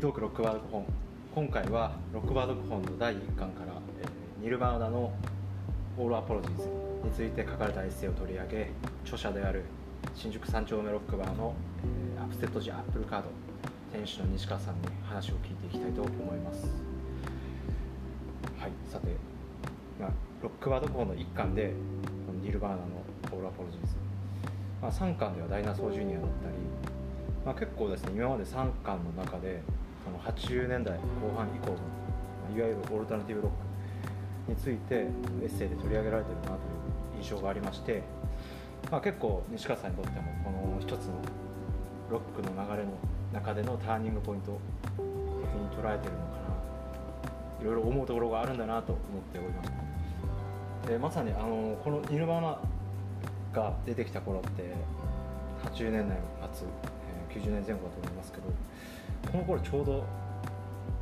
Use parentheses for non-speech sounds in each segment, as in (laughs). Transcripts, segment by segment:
トークロックバード本。今回はロックバード本の第1巻から、えー、ニルバーナの「オールアポロジーズ」について書かれたエッセイを取り上げ著者である新宿三丁目ロックバーの、えー、アップセットジアップルカード店主の西川さんに話を聞いていきたいと思います。はいさて、まあ、ロックバード本の1巻でこのニルバーナの「オールアポロジーズ」まあ、3巻ではダイナソージュニアだったり、まあ、結構ですね今まで3巻の中でその80年代後半以降のいわゆるオルタナティブロックについてエッセイで取り上げられてるなという印象がありまして、まあ、結構西川さんにとってもこの一つのロックの流れの中でのターニングポイントというふうに捉えてるのかないろいろ思うところがあるんだなと思っておりますでまさにあのこのニルバーナが出てきた頃って80年代の末、えー、90年前後だと思いますけどこの頃ちょうど、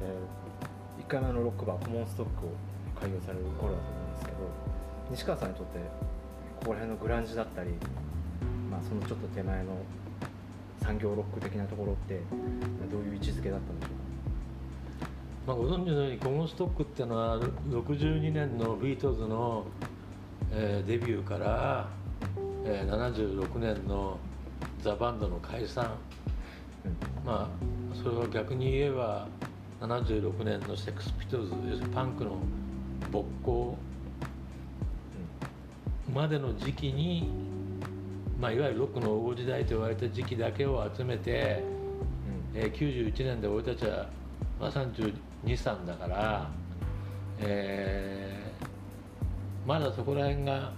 えー、1回目のロックバーコモンストックを開業される頃だと思うんですけど西川さんにとってここら辺のグランジだったり、まあ、そのちょっと手前の産業ロック的なところってどういう位置づけだったんでしょうか？まあ、ご存知のようにコモンストックっていうのは62年のビートルズの、えー、デビューから、えー、76年のザ・バンドの解散、うん、まあそれは逆に言えば76年のセックスピトルズ要するにパンクの勃興までの時期に、まあ、いわゆるロックの黄金時代と言われた時期だけを集めて、うん。えー、91年で俺たちは、まあ、32、3だから、えー、まだそこら辺が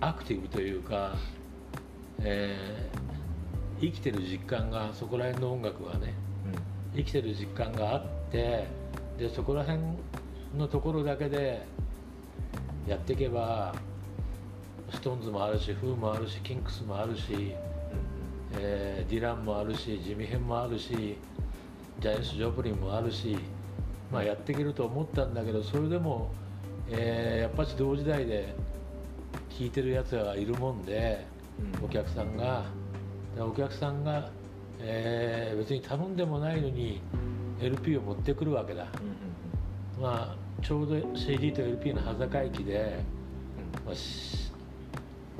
アクティブというか、えー、生きてる実感がそこら辺の音楽がね、うん、生きてる実感があってでそこら辺のところだけでやっていけばストーンズもあるしフーもあるしキンクスもあるし、うん、えー、ディランもあるしジミヘンもあるしジャイアンス・ジョプリンもあるし、まあ、やっていけると思ったんだけどそれでも、えー、やっぱし同時代で聴いてるやつがいるもんで、うん、お客さんがお客さんが、えー、別に頼んでもないのに LP を持ってくるわけだ、うん、まあ、ちょうど CD と LP の端境期で、まあ、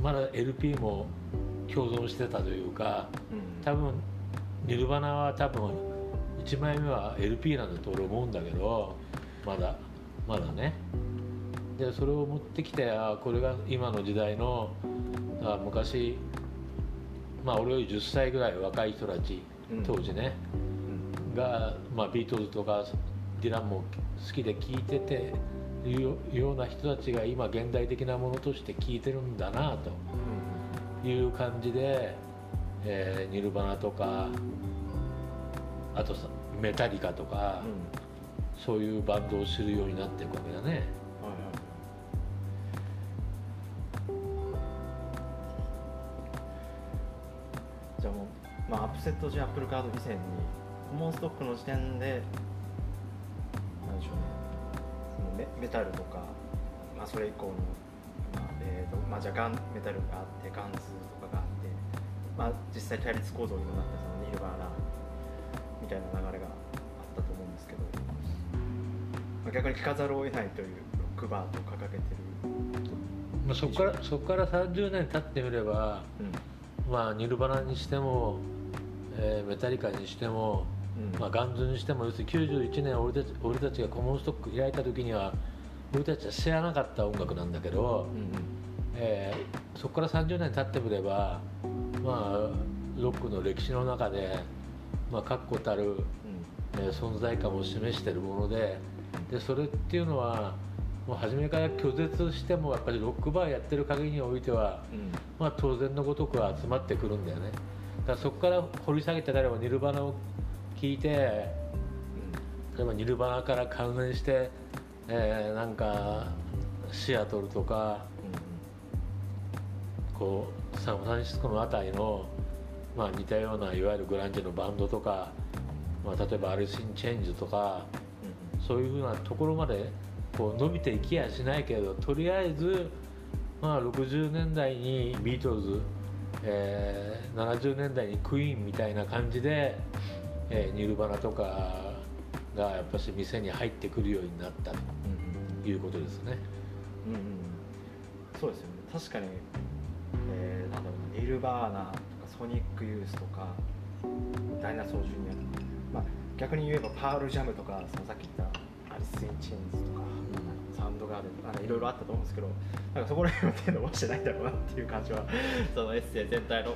まだ LP も共存してたというか、多分ニルバナは多分1枚目は LP なんだと俺思うんだけどまだまだね。でそれを持ってきてあこれが今の時代のあ昔まあ俺より10歳ぐらい若い人たち、当時ね、うん、が、まあ、ビートルズとかディランも好きで聴いてていうような人たちが今現代的なものとして聴いてるんだなと。いう感じで、えー、ニルバナとかあとメタリカとか、うん、そういうバンドを知るようになっていくわけだね。まあ、アップセットジアップルカード以前にコモンストックの時点でなんでしょうね。そのメメタルとか、まあ、それ以降の、まあえーとまあ、じゃあガンメタルがあってガンズとかがあって、まあ、実際対立構造にもなったそのニルバーナみたいな流れがあったと思うんですけど、まあ、逆に聞かざるを得ないというロックバーと掲げてる、まあ、そこからそこから30年経ってみれば、うん、まあニルバナにしても、えー、メタリカにしても、うん、まあ、ガンズにしても要するに91年俺たち俺たちがコモンストック開いた時には俺たちは知らなかった音楽なんだけど、うん、えー、そこから30年経ってみればまあロックの歴史の中でまあ、確固たる、えー、存在感を示しているものででそれっていうのはもう初めから拒絶してもやっぱりロックバーやってる限りにおいては、うん、まあ、当然のごとく集まってくるんだよねだそこから掘り下げて誰もニルバナを聞いて、うん、例えばニルバナから関連して、えー、なんかシアトルとか、うん、こうサンフランシスコの辺りのまあ、似たようないわゆるグランジのバンドとか、まあ、例えばアリス・イン・チェンジとか、うん、そういうふうなところまでこう伸びていきやしないけどとりあえず、まあ、60年代にビートルズ、えー、70年代にクイーンみたいな感じで、えーニルバナとかがやっぱし店に入ってくるようになったということですね。うんうん。そうですよね。確かに、えーなんだろうニルバーナとかソニックユースとかダイナソージュニアとか、まあ、逆に言えばパールジャムとかそのさっき言ったアリス・イン・チェーンズとか、サウンドガーデンとかなんかいろいろあったと思うんですけどなんかそこら辺は手伸ばしてないんだろうなっていう感じは (laughs) そのエッセイ全体の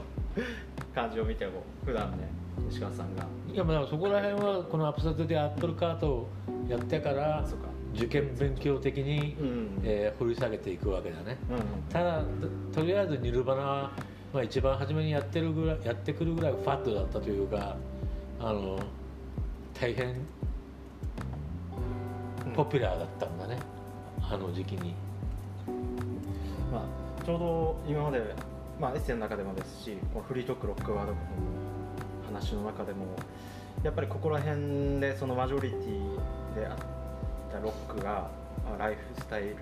感じを見ても普段ね石川さんが。いやまあそこら辺はこのアップセット・ザ・アップルカートをやってから受験勉強的に、うん。えー掘り下げていくわけだね。うん。うんただととりあえずニルバナは、まあ、一番初めにやってるぐらいやってくるぐらいファットだったというかあの大変ポピュラーだったんだね、あの時期に。まあ、ちょうど今まで、まあ、エッセイの中でもですしこのフリートークロックワードの話の中でもやっぱりここら辺でそのマジョリティであったロックが、まあ、ライフスタイル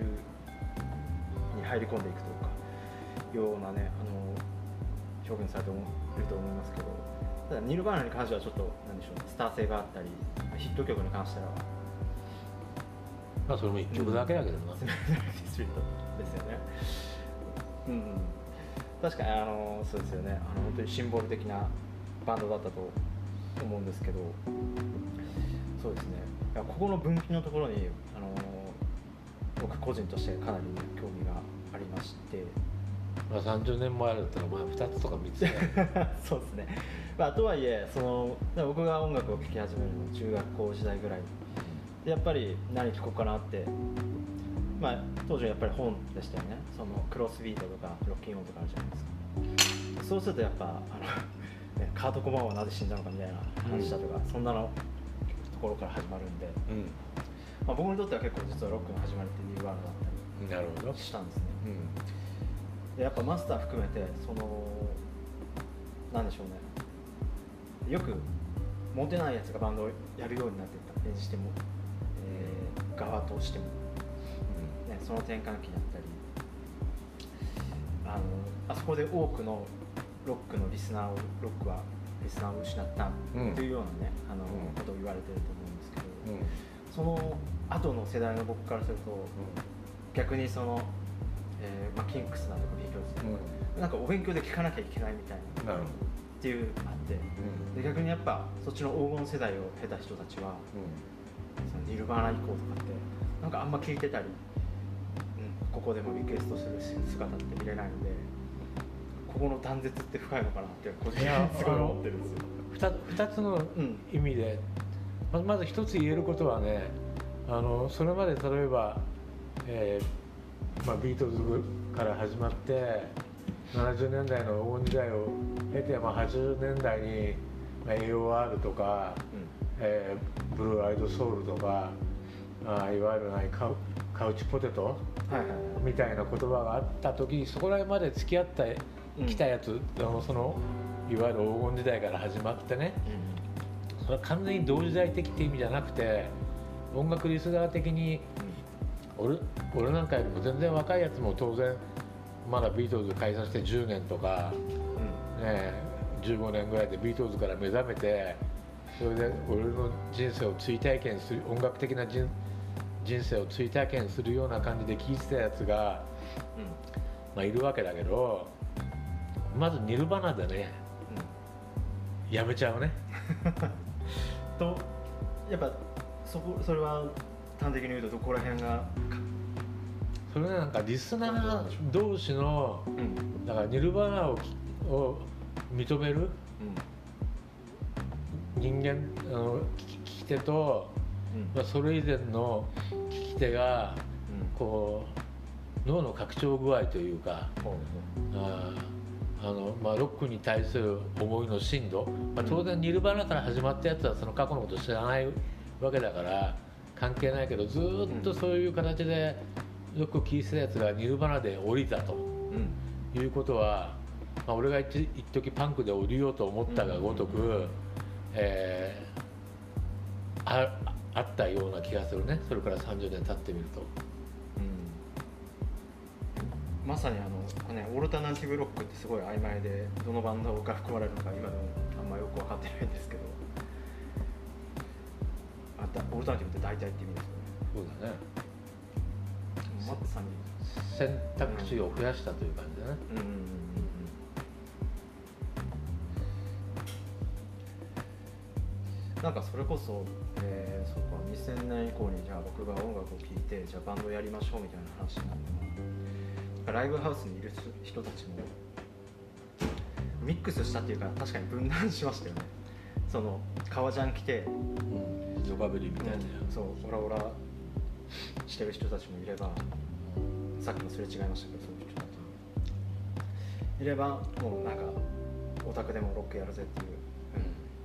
に入り込んでいくというかようなねあの表現されていると思いますけどただニルバーナに関してはちょっとなんでしょうねスター性があったりヒット曲に関してはまあそれも一曲だけだけどな。スピリットですよね。うん、確かにあのそうですよね。あの本当にシンボル的なバンドだったと思うんですけど。そうですね。ここの分岐のところにあの僕個人としてかなり興味がありまして。まあ、30年前だったらまあ2つとか3つだよ (laughs) そうですね、まあ、とはいえその僕が音楽を聴き始めるの中学校時代ぐらいでやっぱり何聴こうかなって、まあ、当時はやっぱり本でしたよね。そのクロスビートとかロッキンオンとかあるじゃないですか。そうするとやっぱあの、ね、カート・コバンはなぜ死んだのかみたいな話だとか、そんなのところから始まるんで、うん。まあ、僕にとっては結構実はロックの始まりってニューワールドだったり、したんですね。うん、でやっぱマスター含めてそのなんでしょうね。よくモテないやつがバンドをやるようになっていった。にしても、えー側としても、ね、その転換期だったりあのあそこで多くのロックのリスナーをロックはリスナーを失ったうん。というようなね、あのうん。ことを言われてると思うんですけど、うん。その後の世代の僕からすると逆にその、えーまあ、キンクスだとかビートルズとか、うん。なんかお勉強で聞かなきゃいけないみたいななるほっていうあってど、で逆にやっぱそっちの黄金世代を経た人たちはそのニルバーナ以降とかってなんかあんま聞いてたり、うん、ここでもリクエストする姿って見れないのでここの断絶って深いのかなって個人的にすごい思ってるんですよ。2, つのうん意味でままず一つ言えることはねあのそれまで例えば、えーまあ、ビートルズから始まって70年代の黄金時代を経て、まあ、80年代に、まあ、AOR とか、えーブルーアイドソウルとかあいわゆるないカウカウチポテトみたいな言葉があった時にそこら辺まで付き合ったうん。きたやつ、あのそのいわゆる黄金時代から始まってね。それは完全に同時代的って意味じゃなくて音楽リスナー的に俺俺なんかよりも全然若いやつも当然まだビートルズ解散して10年とか、ね、15年ぐらいでビートルズから目覚めてそれで俺の人生を追体験する音楽的な人人生を追体験するような感じで聴いてたやつが、まあ、いるわけだけどまずニルバナでね。やめちゃうね。(laughs) とやっぱそこそれは端的に言うとどこら辺がそれなんかリスナー同士のうん。だからニルバーナをきを認める人間あの聞き手と、うん。まあ、それ以前の聞き手がこう脳の拡張具合というかほうあーあの、まあ、ロックに対する思いの深度、まあ、当然ニルバーナから始まったやつはその過去のこと知らないわけだから関係ないけどずーっとそういう形でよく聞いてたやつがニルバーナで降りたと。うん。いうことは、まあ、俺が一一時パンクで降りようと思ったがごとく、うんえー。ああったような気がするね。それから30年経ってみると。うん。まさにあの、ね、オルタナティブロックってすごい曖昧でどのバンドが含まれるのか今でもあんまよく分かってないんですけど。オルタナティブって大体って意味ですよね。そうだね。まさに。選択肢を増やしたという感じだね、うんうんなんかそれこそ、えー、そうか2000年以降にじゃあ僕が音楽を聴いてじゃあバンドやりましょうみたいな話になってもライブハウスにいる人たちもミックスしたっていうか確かに分断しましたよね。その革ジャン着てうん、ヨガベリみたいな、そうオラオラしてる人たちもいればさっきもすれ違いましたけどそういう人たちも。いればもうなんかオタクでもロックやるぜっていう、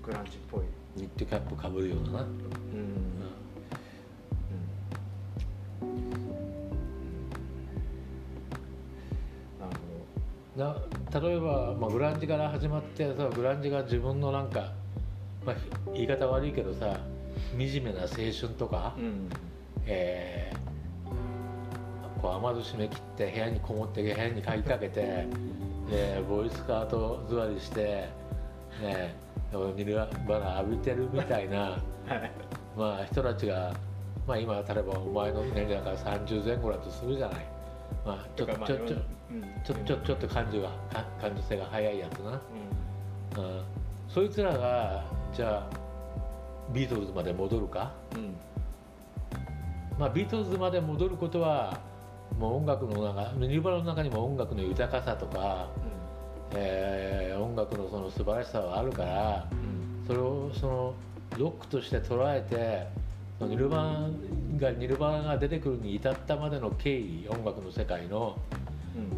グランジっぽい、ニットキャップかぶるようなな、うん。なるほな例えば、まあ、グランジから始まってさグランジが自分のなんか、まあ、言い方悪いけどさ惨めな青春とか、ど、うん。えーこう雨戸閉め切って部屋にこもって部屋に鍵かけて (laughs) でボーイスカート座りして、ね、ニルバナ浴びてるみたいなはい。まあ人たちが、まあ、今例えばお前の年齢だから30前後だとするじゃない、まあ、ちょとかまあちょちょうんちょちょちょっと感情がか感受性が早いやつな、ううん、そいつらがじゃあビートルズまで戻るか、んうん。まあ、ビートルズまで戻ることはもう音楽の中ニルバナの中にも音楽の豊かさとか、えー音楽のその素晴らしさはあるからうん。それをそのロックとして捉えてニルバナがニルバナが出てくるに至ったまでの経緯音楽の世界の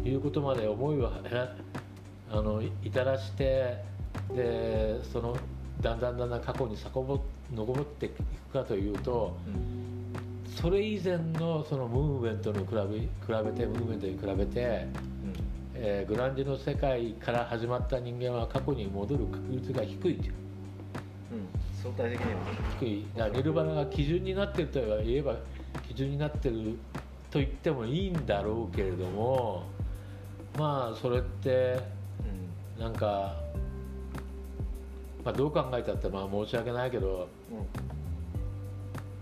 うん。いうことまで思いをえあの至らしてでそのだんだんだんだん過去に遡残っていくかというとうん。それ以前のそのムーブメントに比べ比べてムーブメントに比べて、えーグランジの世界から始まった人間は過去に戻る確率が低いという。うん相対的には。低い。だからニルバナが基準になってると言えば基準になってると言ってもいいんだろうけれどもまあそれってうん。なんか、まあ、どう考えたってまあ申し訳ないけど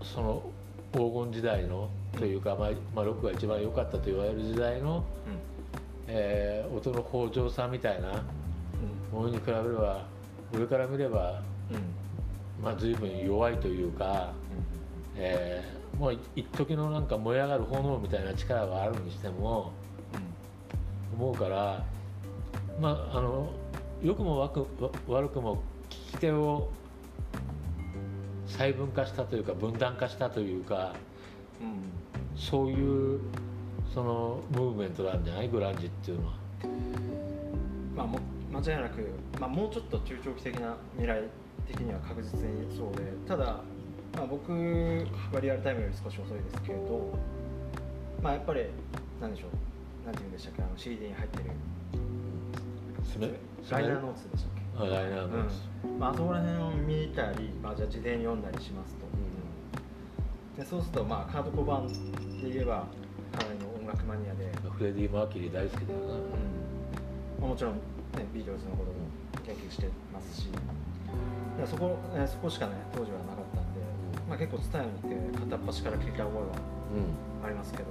その黄金時代のというか、まあまあ、ロックが一番良かったと言われる時代の、えー音の豊穣さみたいなものに比べれば上から見れば、うん。うんまあ、随分弱いというか、えーもう一時のなんか燃え上がる炎みたいな力があるにしても思うからまああの良くも悪悪くも聞き手を細分化したというか分断化したというかうん。そういうそのムーブメントなんじゃない？グランジっていうのは。まあも間違いなく、まあ、もうちょっと中長期的な未来的には確実にそうでただ、まあ、僕はリアルタイムより少し遅いですけどまあやっぱりなんでしょうなんて言うんでしたっけあの CD に入ってる。ライナーノーツでしたっけ？あライナーのやつうん。まあ、あそこら辺を見たり、まあ、じゃあ自伝読んだりしますと、でそうすると、まあ、カード・コバーンで言えばかなり楽マニアで、フレディ・マーキュリー大好きだよな、まあ、もちろん、ね、ビートルズのことも研究してますし。そこえーそこしかね当時はなかったんで、まあ、結構伝えに行って片っ端から聞いた覚えはうん。ありますけど、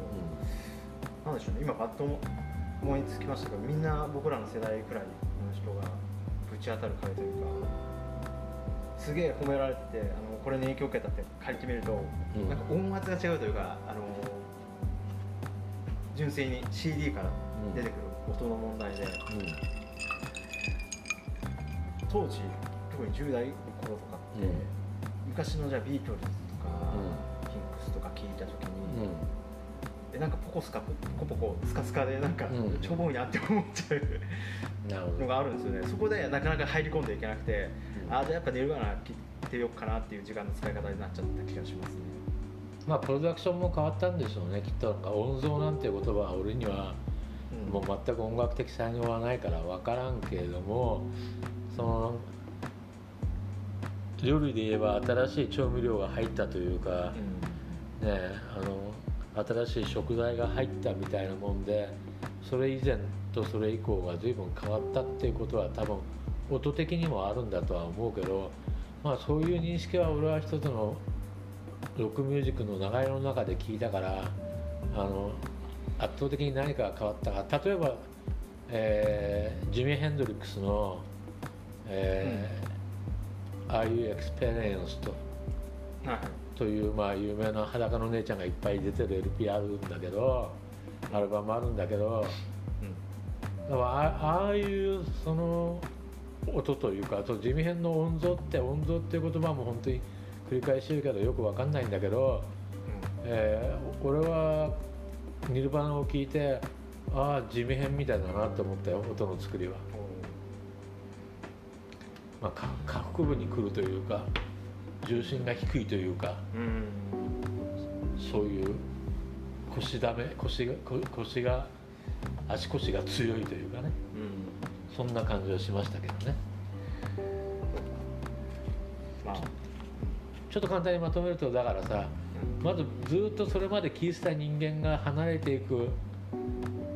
なんでしょうね今パッと思いつきましたけどみんな僕らの世代くらいの人がぶち当たる回というかすげえ褒められててあのこれに影響を受けたって書いてみると、うん。なんか音圧が違うというかあの純粋に CD から出てくる音の問題で、うん。当時特に10代の頃とかって、うん。昔のじゃあビートルズとか、キンクスとか聞いた時に、うん。えなんかポコスカポコポコスカスカでなんか、うん。ちょぼいなって思っちゃうのがあるんですよね。そこでなかなか入り込んでいけなくて、うん。ああじゃあやっぱ寝るかな切ってよっかなっていう時間の使い方になっちゃった気がしますねまあプロダクションも変わったんでしょうねきっと。なんか音像なんていう言葉は俺にはうん。もう全く音楽的才能はないから分からんけれどもその料理で言えば新しい調味料が入ったというか、ねあの新しい食材が入ったみたいなもんでそれ以前とそれ以降が随分変わったっていうことは多分音的にもあるんだとは思うけど、まあ、そういう認識は俺は一つのロックミュージックの流れの中で聞いたからあの圧倒的に何かが変わったか。例えば、えージミー・ヘンドリックスの「えー Are You Experienced?」はい。という、まあ、有名な裸の姉ちゃんがいっぱい出てる LP あるんだけどアルバムあるんだけどだからあああいうその音というかあと地味編の音像って音像っていう言葉も本当に繰り返し言うけどよくわかんないんだけど、えー俺はニルバナを聞いてああ地味編みたいだなって思ったよ音の作りは、まあ、か下腹部に来るというか重心が低いというかうんうん。そういう腰だめ腰がこ腰が足腰が強いというかね。うん。そんな感じはしましたけどね。まあちょっと簡単にまとめるとだからさまずずっとそれまで聞いてた人間が離れていく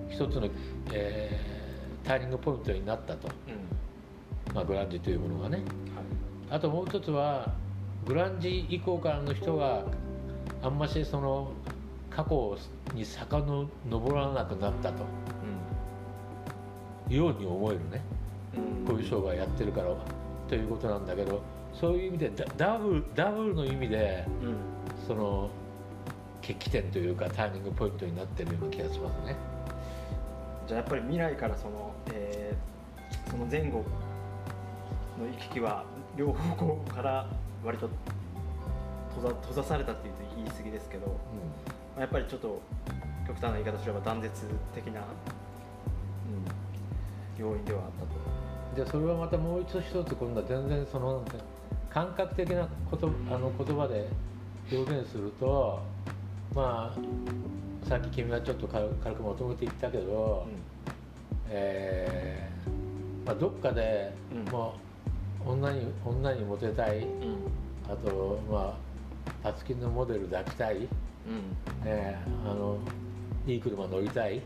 一つの、えーターニングポイントになったと、うん。まあ、グランジというものがね。はい。あともう一つはグランジ以降からの人があんましその過去に遡らなくなったと。ように思えるね。うん。こういう商売やってるからということなんだけどそういう意味でダダブルダブルの意味でうんその決起点というかターニングポイントになってるような気がしますね。じゃあやっぱり未来からその、えーその前後の行き来は両方向から割と閉ざ閉ざされたっていうと言い過ぎですけど、まあやっぱりちょっと極端な言い方すれば断絶的な、うん、要因ではあったと。でそれはまたもう一つ一つ今度は全然その感覚的なことあの言葉で表現するとまあさっき君がちょっと軽軽くまとめて言ったけど、えーまあ、どっかでうん。もう女に女にモテたい。うん。うんあとまあパツキンのモデル抱きたい、うん。えーあのいい車乗りたい、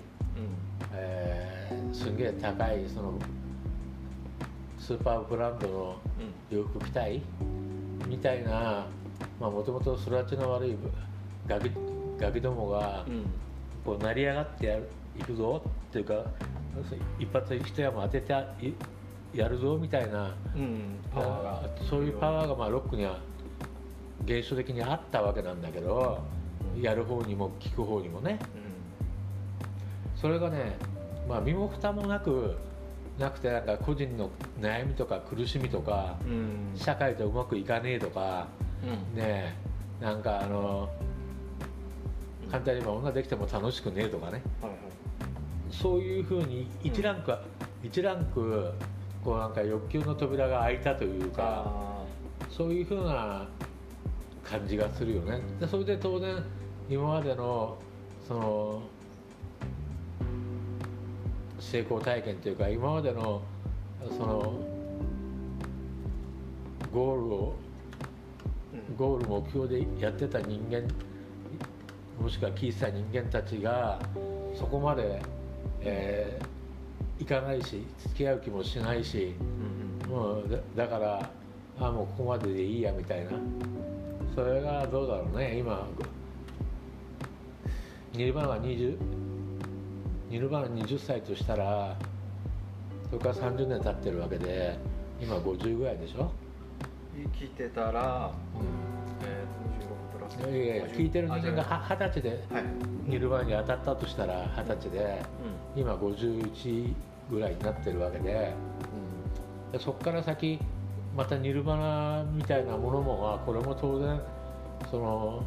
えーすんげえ高いそのスーパーブランドの洋服着たい？みたいなもともと育ちの悪いガキガキどもがうん。うんこう成り上がってやるいくぞっていうか一発一山当てていやるぞみたいなうん。パワーがそういうパワーが。まあロックには現象的にあったわけなんだけどやる方にも聞く方にもね。それがね、まあ、身も蓋もなくなくてなんか個人の悩みとか苦しみとかうん。うん社会とうまくいかねえとかうん。ねえなんかあの簡単に言えば女できても楽しくねえとかね。はいはい。そういうふうに一ランク、一ランクこうなんか欲求の扉が開いたというかあそういうふうな感じがするよね。でそれで当然今までのその成功体験というか今までのそのゴールをゴール目標でやってた人間もしくは聞いてた人間たちがそこまで、えーいかないし付き合う気もしないしうんもうだだからあもうここまででいいやみたいな。それがどうだろうね今。ニルバーナが20ニルバーナ20歳としたらそれから30年経ってるわけで今50ぐらいでしょ、生きてたら、えー、26プラスいやいや聞いてる人間がは二十歳ではい、ニルバーナに当たったとしたら二十歳で今51ぐらいになってるわけででそこから先またニルバナみたいなものもまあこれも当然その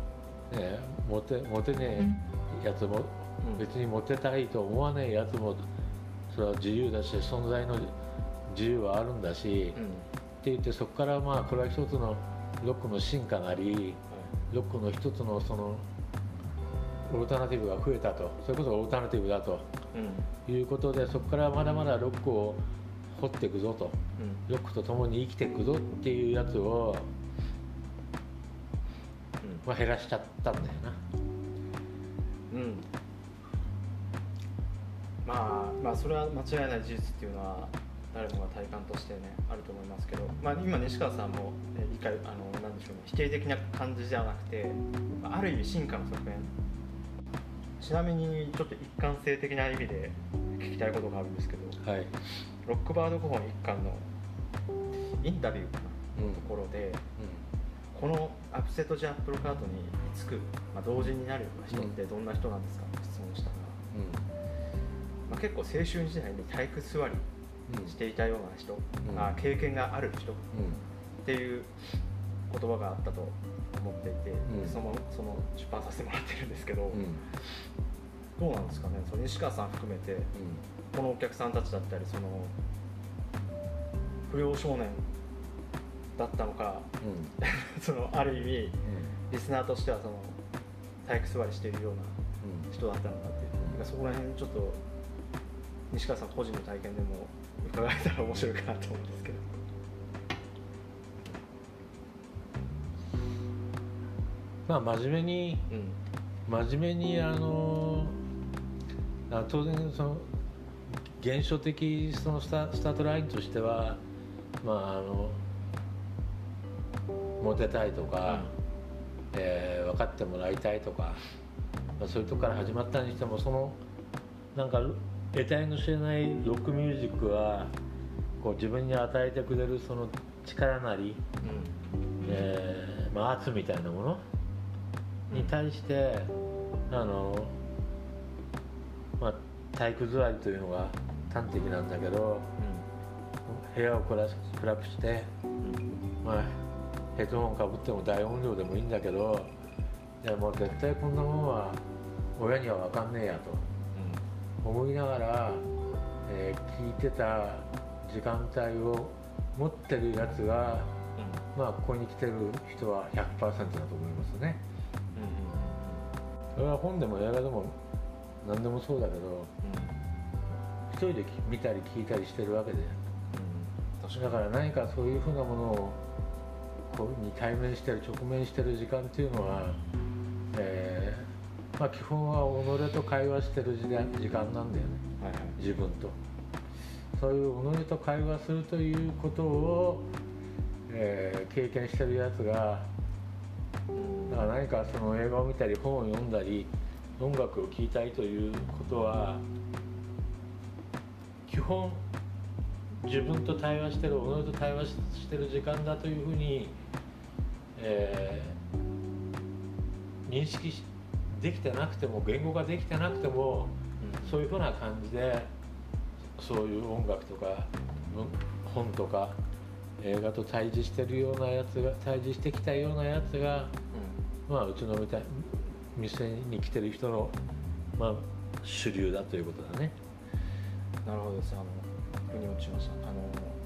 ねモテモテねえやつもうん別にモテたいと思わねえやつもそれは自由だし存在の自由はあるんだし、うんうんって言ってそこからまあこれは一つのロックの進化なりロックの一つのそのオルタナティブが増えたと。それこそオルタナティブだと。うんいうことでそこからまだまだロックを掘っていくぞと。うん。ロックと共に生きていくぞっていうやつを、まあ、減らしちゃったんだよな。うんうんまあまあそれは間違いない事実っていうのは誰もが体感としてねあると思いますけど、まあ、今西川さんもえ理解あのなんでしょうね否定的な感じではなくてまあある意味進化の側面。ちなみにちょっと一貫性的な意味で聞きたいことがあるんですけどはい。ロックバード5本一巻のインタビューのところで、このアップセットジャンプロカートにつく、まあ、同時になるような人ってどんな人なんですかって質問したら、まあ、結構青春時代に体育座りうん。していたような人、うん。あ経験がある人っうん。ていう言葉があったと思っていて、うん。そのその出版させてもらってるんですけど、うん。うんどうなんですかねその西川さん含めてこのお客さんたちだったりその不良少年だったのかうん。(laughs) そのある意味うん。リスナーとしてはその体育座りしているようなうん。人だったのかっていう、なんかそこら辺ちょっと西川さん個人の体験でも伺えたら面白いかなと思うんですけど。まあ真面目にうん真面目にあのあ当然その現象的そのスタスタートラインとしてはまああのモテたいとか、えー分かってもらいたいとか、まあ、そういうとこから始まったにしてもそのなんか得体の知れないロックミュージックはこう自分に与えてくれるその力なり、えーまあ、圧みたいなものに対して、あの、まあ、体育座りというのが端的なんだけど部屋を暗くして、まあ、ヘッドホンかぶっても大音量でもいいんだけどいやもう絶対こんなものは親には分かんねえやと思いながら、えー聞いてた時間帯を持ってるやつが、まあ、ここに来てる人は100%だと思いますね。それは本でも映画でも何でもそうだけど一人で見たり聞いたりしてるわけで。だから何かそういうふうなものをこうに対面してる直面してる時間っていうのは、えーまあ、基本は己と会話してる時間なんだよね。はいはい。自分と。そういう己と会話するということを、えー経験してるやつがだから何かその映画を見たり本を読んだり音楽を聴いたりということは基本自分と対話してる己と対話してる時間だというふうに、えー認識しできてなくても言語ができてなくてもそういうふうな感じでそういう音楽とか文本とか映画と対峙してるようなやつが対峙してきたようなやつがまあうちのみたい店に来てる人のまあ主流だということだね。なるほどです。あの腑に落ちましたあの、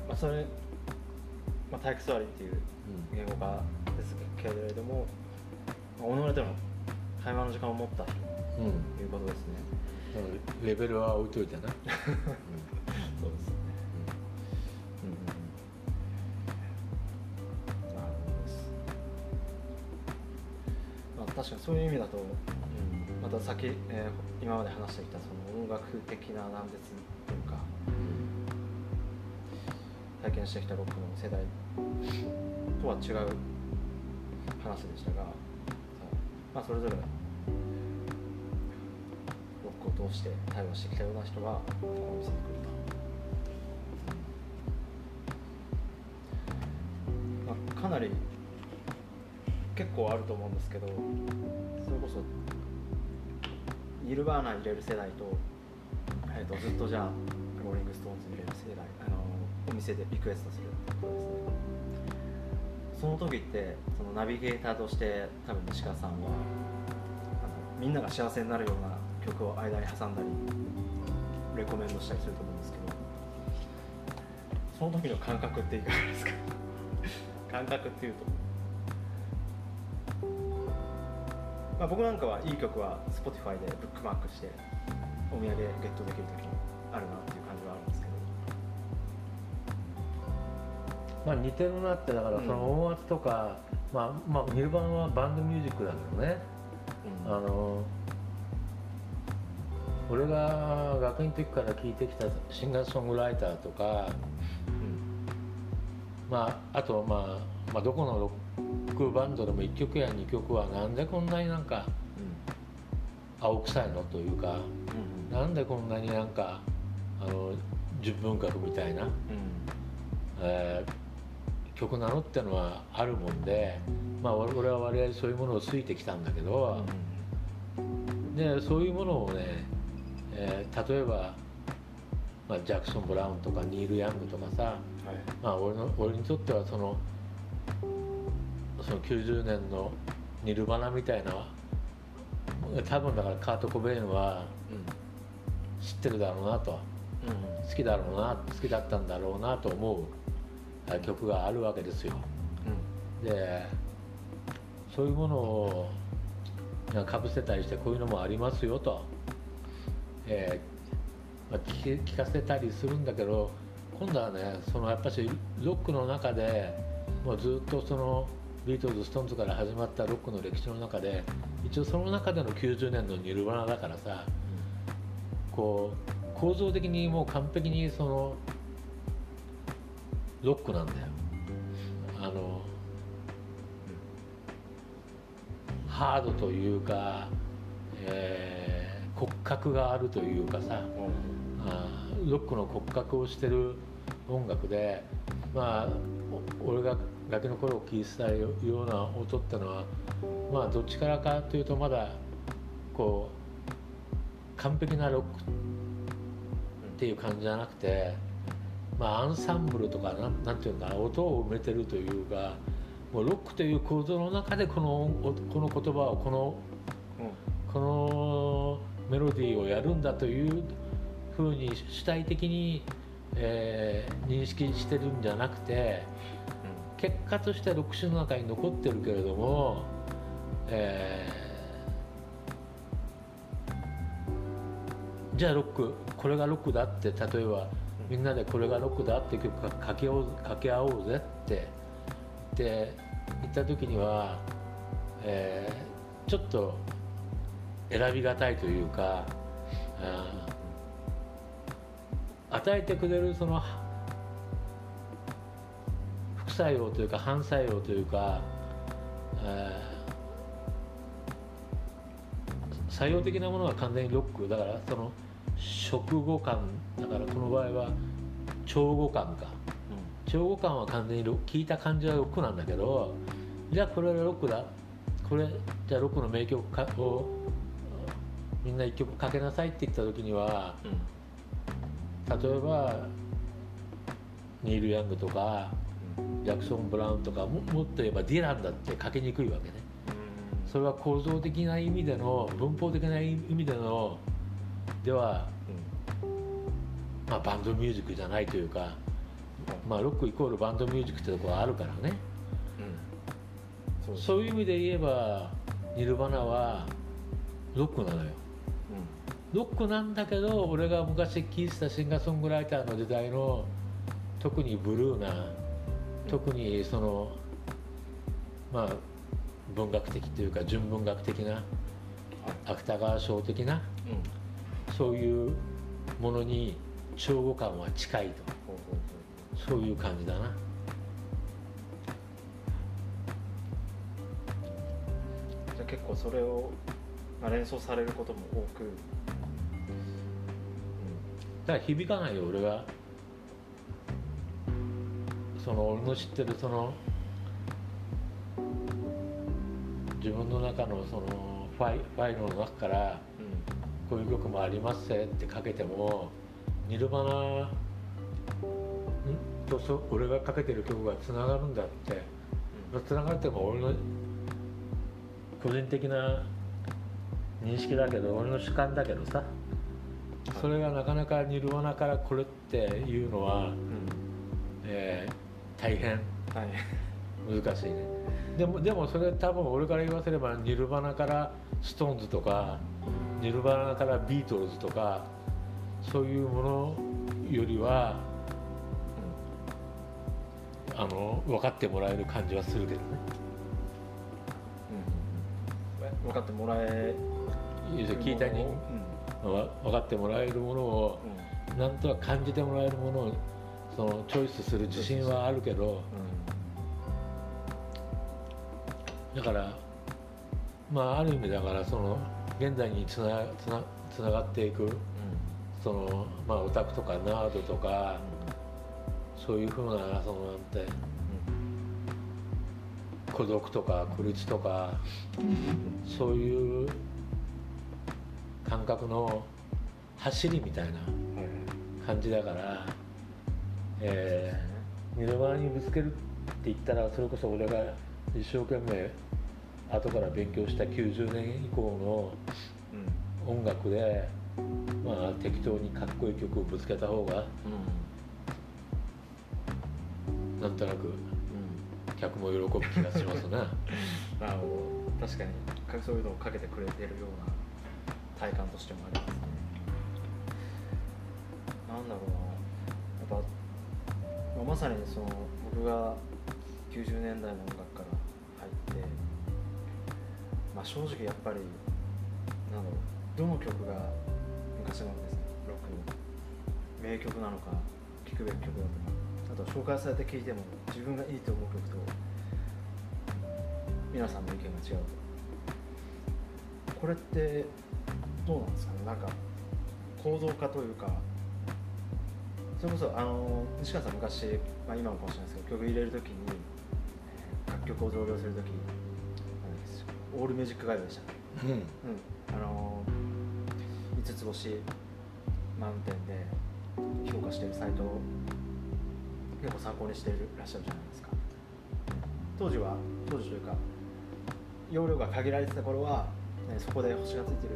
まあ、それ、まあ、体育座りっていう言語化ですけれども、まあ、己との会話の時間を持ったとうん、うんいうことですね。レベルは置いといてな。(laughs) そうですね。うんうんうんなるほどですまあ確かにそういう意味だと、また先、えー今まで話してきたその音楽的な断絶というか体験してきたロックの世代とは違う話でしたが、まあ、それぞれ。ロックを通して対話してきたような人がここに見せてくると、まあ、かなり結構あると思うんですけどそれこそニルバーナ入れる世代と,、えー、とずっとじゃあローリング・ストーンズ入れる世代あのお店でリクエストすることですね。その時ってそのナビゲーターとして多分西川さんはあのみんなが幸せになるような曲を間に挟んだりレコメンドしたりすると思うんですけどその時の感覚っていかがですか感覚っていうと、まあ、僕なんかはいい曲は Spotify でブックマークしてお土産ゲットできる時もあるなっていう。まあ似てるなってだからその音圧とか、まあまあニルバンはバンドミュージックだけどね、うん。あの俺が学院の時から聴いてきたシンガーソングライターとか、まあ、あと、まあ、まあどこのロックバンドでも1曲や2曲はなんでこんなになんか青臭いのというか、なんでこんなになんかあの純文学みたいな、えー、曲なのってのはあるもんで、まあ、俺は割合そういうものをついてきたんだけど、でそういうものをね、えー、例えば、まあ、ジャクソン・ブラウンとかニール・ヤングとかさ、はい、まあ、俺の俺にとってはそのその90年のニルバナみたいな多分だからカート・コベーンは知ってるだろうなと、うん、好きだろうな好きだったんだろうなと思う曲があるわけですよ。うん、でそういうものをかぶせたりしてこういうのもありますよと、えーまあ、聞聞かせたりするんだけど今度はねそのやっぱしロックの中でもうずっとそのビートルズストーンズから始まったロックの歴史の中で一応その中での90年のニルバナだからさこう構造的にもう完璧にそのロックなんだよ。あのハードというか、えー、骨格があるというかさ、あロックの骨格をしてる音楽でまあ俺がガキの頃聴いてたような音ってのはまあどっちからかというとまだこう完璧なロックっていう感じじゃなくてまあアンサンブルとかなんなんていうか音を埋めてるというかもうロックという構造の中でこのこの言葉をこの、うん、このメロディーをやるんだというふうに主体的に、えー、認識してるんじゃなくて結果として6種の中に残ってるけれども、えー、じゃあロックこれがロックだって例えばみんなでこれがロックだって曲かけかけ合おうぜって。って言った時には、えー、ちょっと選びがたいというか、与えてくれるその副作用というか反作用というか、えー、作用的なものは完全にロック。だからその食後感だからこの場合は調語感か、うん、調語感は完全に聞いた感じはロックなんだけどじゃあこれはロックだ。これじゃあロックの名曲かをみんな一曲かけなさいって言った時には、うん、例えばニール・ヤングとかジャクソン・ブラウンとかももっと言えばディランだって書きにくいわけね。それは構造的な意味での文法的な意味でのでは、まあ、バンドミュージックじゃないというか、まあ、ロックイコールバンドミュージックってところがあるからね、うん、そういう意味で言えばニルバナはロックなのよ、うん、ロックなんだけど俺が昔聴いてたシンガーソングライターの時代の特にブルーな特にそのまあ文学的というか純文学的な芥川賞的な、うん、そういうものに調語感は近いと、そういう感じだな。じゃあ結構それを、まあ、連想されることも多く、うん、だから響かないよ俺は。その俺の知ってるその自分の中のそのファイファイルの中から、こういう曲もありますぜってかけてもニルバナとそ俺がかけてる曲がつながるんだって、うん、つながっても俺の個人的な認識だけど俺の主観だけどさ。それがなかなかニルバナからこれっていうのは、うん、えー大変、難しいね。でもでもそれ多分俺から言わせればニルバナからストーンズとかニルバナからビートルズとかそういうものよりは、うん、あの分かってもらえる感じはするけどね、うん、分かってもらえ聞いたに、わ分かってもらえるものをうん。なんとなく感じてもらえるものをそのチョイスする自信はあるけどだからまあある意味だからその現代につなつなつながっていくそのまあオタクとかナードとかそういうふうなそのなんて孤独とか孤立とかそういう感覚の走りみたいなはい感じだから、えー、ニルバーナにぶつけるって言ったらそれこそ俺が一生懸命後から勉強した90年以降うん。の音楽で、まあ、適当にかっこいい曲をぶつけた方がなんとなく客も喜ぶ気がしますね。なるほど確かにそういうのをかけてくれてるような体感としてもありますね。なんだろうなやっぱ、まあ、まさにその僕が90年代の音楽から入って、まあ、正直やっぱりなんだろうどの曲が昔のですねロックの名曲なのか聴くべき曲だとかあと紹介されて聴いても自分がいいと思う曲と皆さんの意見が違う。とこれってどうなんですかね？なんか構造化というかそれこそあの西川さん昔、まあ、今もかもしれないですけど曲入れるときにえー楽曲を増量するときオールミュージックガイドでした。うん。うん、あのー、5つ星マウンテンで評価してるサイトを結構参考にしていらっしゃるじゃないですか。当時は当時というか容量が限られてた頃は、ね、そこで星がついてる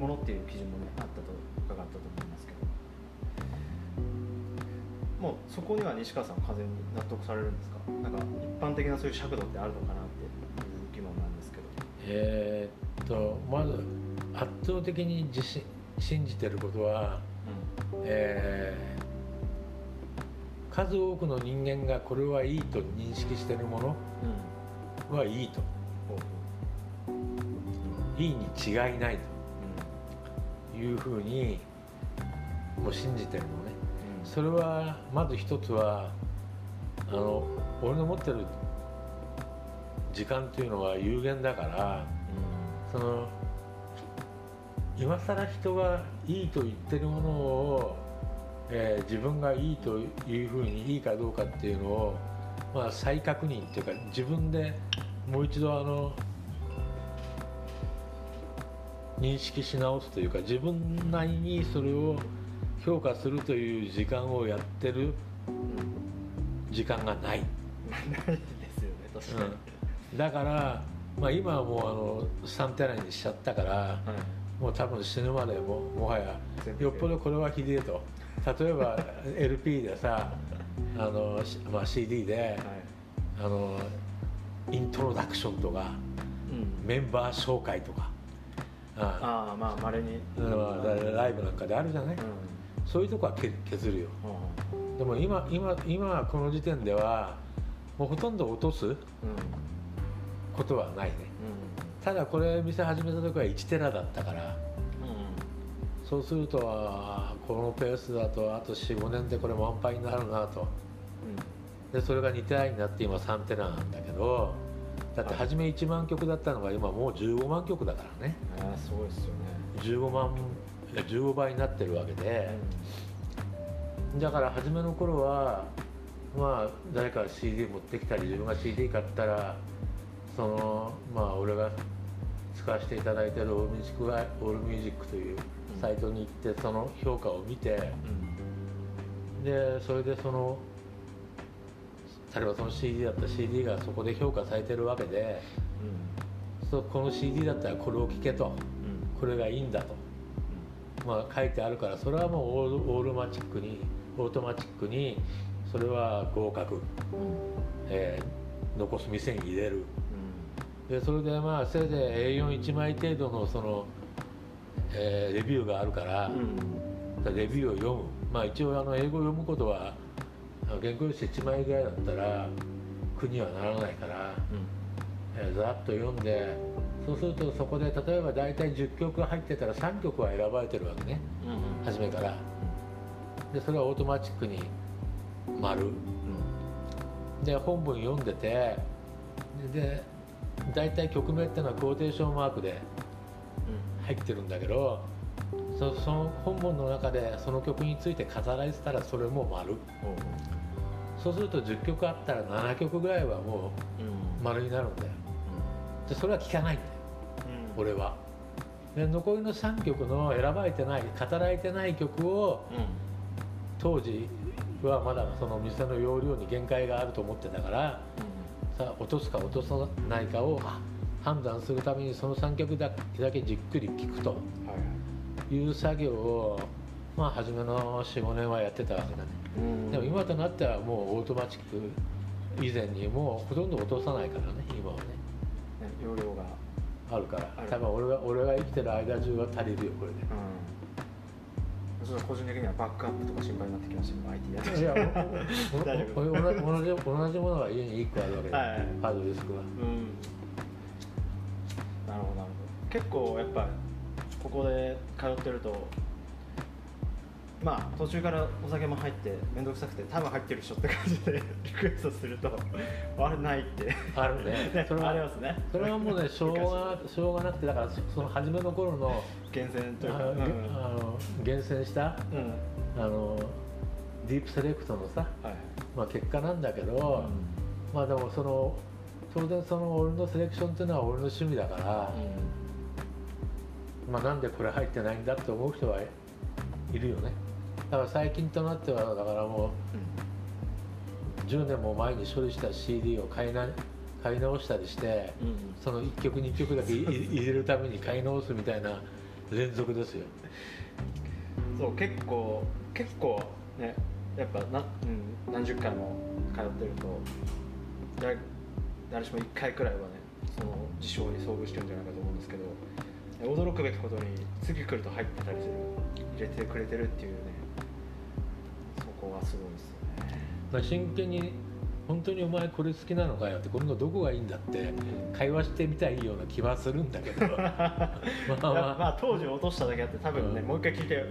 ものっていう基準もねあったと伺ったと思いますけど。もうそこには西川さんは完全に納得されるんですか？なんか一般的なそういう尺度ってあるのかなっていう疑問なんですけど。えーっとまず圧倒的に自信信じてることは、えー数多くの人間がこれはいいと認識してるものうん。はいいと。ほういいに違いないと。いうふうにもう信じてるのね。それはまず一つはあの俺の持ってる時間っていうのは有限だからその今更人がいいと言ってるものを、えー自分がいいというふうにいいかどうかっていうのを、まあ、再確認っていうか自分でもう一度あの認識し直すというか自分なりにそれを評価するという時間をやってる時間がない。ないですよねうん。だから、まあ、今はもうあの3テラにしちゃったからはいもう多分死ぬまでももはやよっぽどこれはひでえと。例えば (laughs) LP でさあの、しまあ、CD ではい。あのイントロダクションとかうん。メンバー紹介とか。ああ。あまあまれに。あうんライブなんかであるじゃない、うん。そういうとこはけ削るよ。うん。でも今今今この時点ではもうほとんど落とすうん。ことはないね。うただこれ店始めた時は1テラだったからんうん。そうするとこのペースだとあと45年でこれ満杯になるなと。でそれが2テラになって今3テラなんだけどだって初め1万曲だったのが今もう15万曲だからね。ああすごいですよね。15万いや15倍になってるわけで。だから初めの頃はまあ誰かが CD 持ってきたり自分が CD 買ったらそのまあ俺が使わせていただいてるオールミュージックワイオールミュージックというサイトに行ってその評価を見てうん。でそれでその例えばその CD だったら CD がそこで評価されてるわけでそうこの CD だったらこれを聴けと。うん。これがいいんだと、まあ、書いてあるからそれはもうオールオールマチックにオートマチックにそれは合格、うん。えー残す店に入れる。うんでそれでまあせいぜい A41 枚程度のその、えーレビューがあるから、うん。レビューを読む。まあ一応あの英語を読むことは原稿用紙1枚ぐらいだったら苦にはならないから、えーざっと読んでそうするとそこで例えば大体10曲入ってたら3曲は選ばれてるわけね。うん。初めから。でそれはオートマチックに丸。で本文読んでてでで大体曲名っていうのはクォーテーションマークで入ってるんだけどそその本文の中でその曲について語られてたらそれも丸。そうすると10曲あったら7曲ぐらいはもう丸になるんだよ。でそれは聞かないんだよ。俺は。で残りの3曲の選ばれてない語られてない曲を当時はまだその店の容量に限界があると思ってたからさ落とすか落とさないかを判断するためにその3曲だけじっくり聴くと。いう作業をまあ初めの45年はやってたわけだね。でも今となってはもうオートマチック以前にもうほとんど落とさないからね今はね。容量が。あるから。多分俺が俺が生きてる間中は足りるよこれで。ちょっと個人的にはバックアップとか心配になってきましたけど IT やっていや大丈夫。同じ同じ同じものが家に1個あるわけで、はいはいハードディスクはうんなるほどなるほど結構やっぱここで通ってるとまあ途中からお酒も入って面倒くさくて多分入ってる人って感じでリクエストすると (laughs) あれないって。あるね。(laughs) ね。それはありますね。それはもうね (laughs) しょうがしょうがなくてだからそその初めの頃の厳選というあかうん。げあの厳選したうん。あのディープセレクトのさ、はい。まあ、結果なんだけど、まあでもその当然その俺のセレクションっていうのは俺の趣味だから、まあ、なんでこれ入ってないんだって思う人はいるよねだから最近となってはだからもう10年も前に処理した CD を買いな買い直したりしてうん。うんその1曲2曲だけい入れ (laughs) るために買い直すみたいな連続ですよ。そう結構結構ねやっぱな、うん、何十回も通ってると誰誰しも1回くらいはねその事象に遭遇してるんじゃないかと思うんですけど驚くべきことに次来ると入ってたりする入れてくれてるっていうすごいですよねまあ真剣に本当にお前これ好きなのかよってこれのどこがいいんだって会話してみたいような気はするんだけど。(laughs) まあいやまあ当時落としただけあって多分ね、うん。もう一回聞いて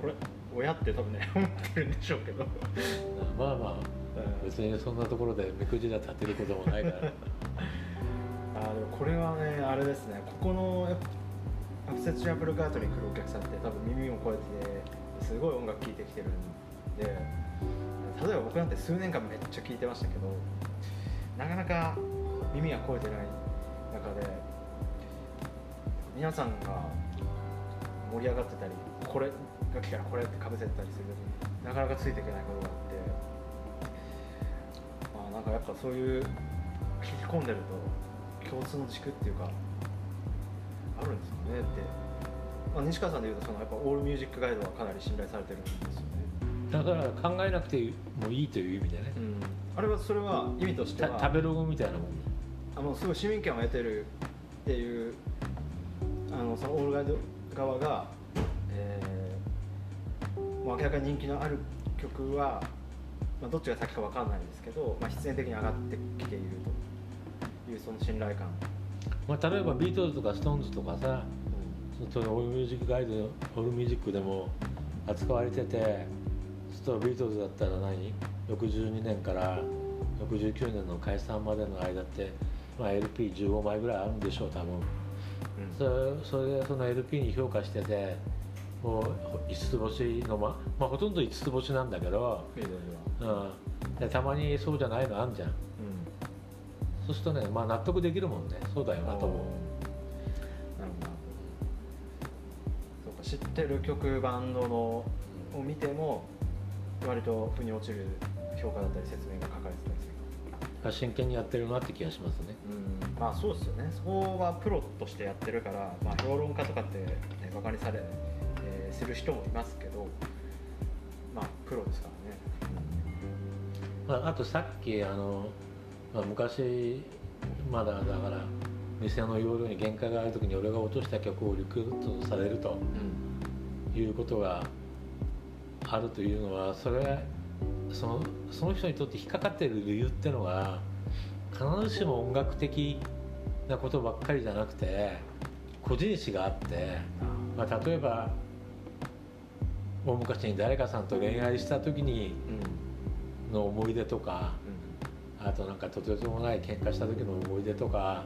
これ親って多分ね思ってるんでしょうけど、まあまあ。別にそんなところで目くじら立てることもないから。(laughs) あーでもこれはねあれですね。ここのアクセスチャンプルカートに来るお客さんって多分耳を越えてすごい音楽聴いてきてるんで例えば僕なんて数年間めっちゃ聴いてましたけどなかなか耳が超えてない中で皆さんが盛り上がってたりこれが来たらこれってかぶせたりする時になかなかついていけないことがあってまあなんかやっぱそういう聞き込んでると共通の軸っていうかあるんですかねって、まあ、西川さんでいうとそのやっぱオールミュージックガイドはかなり信頼されてるんですよね、だから考えなくてもいいという意味でね。うん、あれはそれは意味としてはた食べログみたいなもんあのすごい市民権を得てるっていうあのそのオールガイド側が、えーもう明らかに人気のある曲は、まあ、どっちが先か分かんないんですけど、まあ、必然的に上がってきているというその信頼感、まあ、例えばビートルズとかストーンズとかさそういう All Music Guide All Music でも扱われててちょっとビートルズだったら何？62年から69年の解散までの間って、まあ、LP15 枚ぐらいあるんでしょう多分。それそれでその LP に評価しててもう5つ星のままあほとんど5つ星なんだけど、うん、でたまにそうじゃないのあんじゃん。そうするとね、まあ、納得できるもんね。そうだよなと思うなるほどそうか知ってる曲バンドのを見ても割と腑に落ちる評価だったり説明が書かれてたりする。真剣にやってるなって気がしますね。うん。まあそうですよね。そこはプロとしてやってるから、まあ、評論家とかって、ね、バカにされ、えーする人もいますけどまあプロですからね、まあ、あとさっきあの、まあ、昔まだだから店の容量に限界がある時に俺が落とした曲をリクエストされるということがあるというのはそれそのその人にとって引っかかっている理由っていうのは必ずしも音楽的なことばっかりじゃなくて個人誌があって、まあ、例えば大昔に誰かさんと恋愛した時にうんの思い出とかあとなんかとてつもない喧嘩した時の思い出とか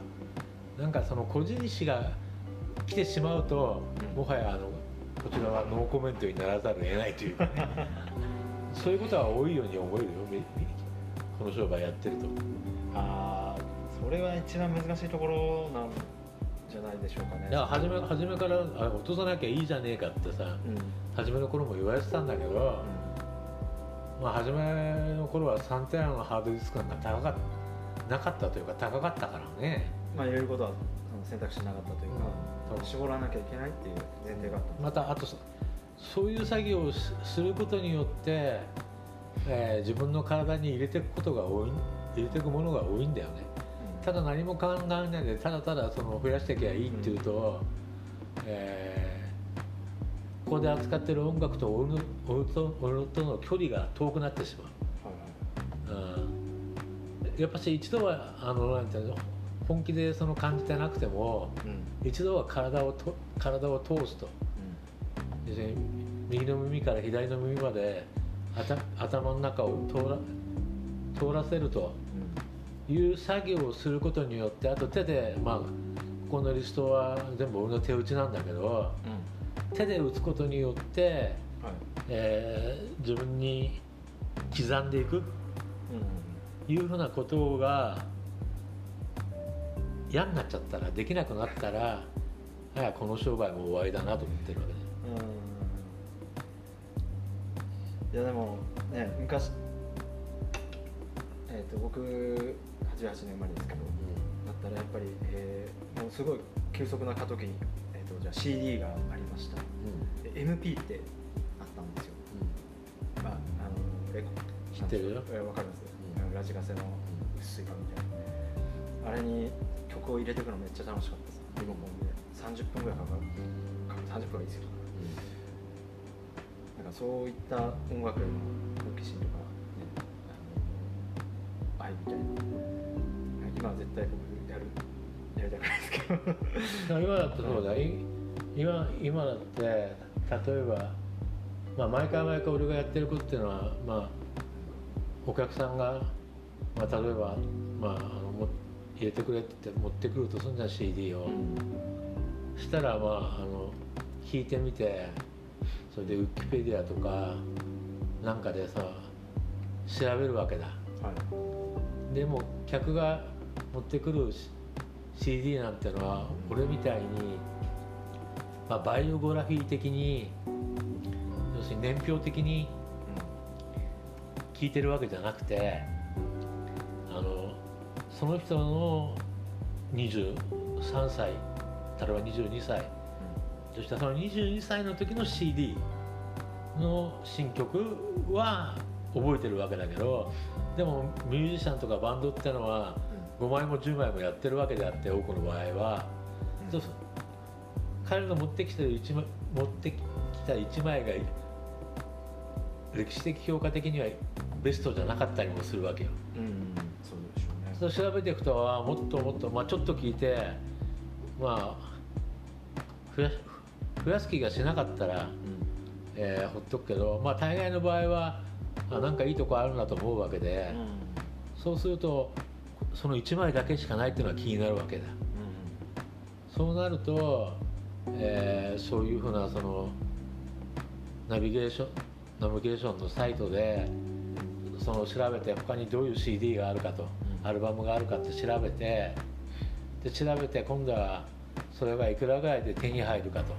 なんかその個人誌が来てしまうと、うん。もはやあのこちらはノーコメントにならざるを得ないというかね。(laughs) そういうことは多いように思えるよ。この商売やってると。ああそれは一番難しいところなんじゃないでしょうかね。いや初め初めからあ落とさなきゃいいじゃねえかってさうん、うん初めの頃も言われてたんだけど、まあ、初めの頃は3テラのハードディスクなんか高かっなかったというか高かったからね。まあ入れることは選択肢なかったというか、うん絞らなきゃいけないっていう前提があった。またあとそそういう作業をしすることによって、えー自分の体に入れていくことが多い入れていくものが多いんだよね。ただ何も考えないでただただその増やしていけばいいっていうと、えーここで扱ってる音楽と俺の俺と俺との距離が遠くなってしまう。はいはい。うん。やっぱし一度はあのなんていうの本気でその感じてなくてもうん。一度は体をと体を通すと。要するに右の耳から左の耳まで頭頭の中を通ら通らせるという作業をすることによってあと手でまあここのリストは全部俺の手打ちなんだけどうん。うん手で打つことによって、はい。えー自分に刻んでいく。うん。いうふうなことが嫌になっちゃったらできなくなったらあやこの商売も終わりだなと思ってるわけでうん。いやでもね昔えっ、と僕88年生まれですけどだったらやっぱり、えーもうすごい急速な過渡期に、えー、とじゃあ CD がありました。で MP ってあったんですよ。ああのレコ知ってるわかります、うん。ラジカセの薄い版みたいな。あれに曲を入れていくのめっちゃ楽しかったです。リモコンで30分ぐらいかかる。か30分がいいですよなんかそういった音楽への好奇心とか、ね、あの愛みたいな。今は絶対僕やるやりたくないですけど。今だってそうだい今今だって例えば、まあ、毎回毎回俺がやってることっていうのは、まあ、お客さんが、まあ、例えば、まあ、入れてくれって言って持ってくるとすんじゃん CD を。したらまああの聞いてみてそれでウィキペディアとかなんかでさ調べるわけだ。はい。でも客が持ってくる CD なんてのは俺みたいに、まあ、バイオグラフィー的に要するに年表的に聞いてるわけじゃなくてその人の23歳例えば22歳。そしたらその22歳の時の CD の新曲は覚えてるわけだけどでもミュージシャンとかバンドってのは5枚も10枚もやってるわけであって多くの場合は、そうそう。彼が持ってきてる一枚持ってきた1枚が歴史的評価的にはベストじゃなかったりもするわけよ。うん、うん、調べていくとあもっともっと、まあ、ちょっと聞いてまあ増や増やす気がしなかったら、えーほっとくけど、まあ、大概の場合はあなんかいいとこあるなと思うわけで、そうするとその1枚だけしかないっていうのは気になるわけだ。そうなると、えーそういうふうなそのナビゲーションナビゲーションのサイトでその調べて他にどういう CD があるかと、うんアルバムがあるかって調べてで調べて今度はそれがいくらぐらいで手に入るかと、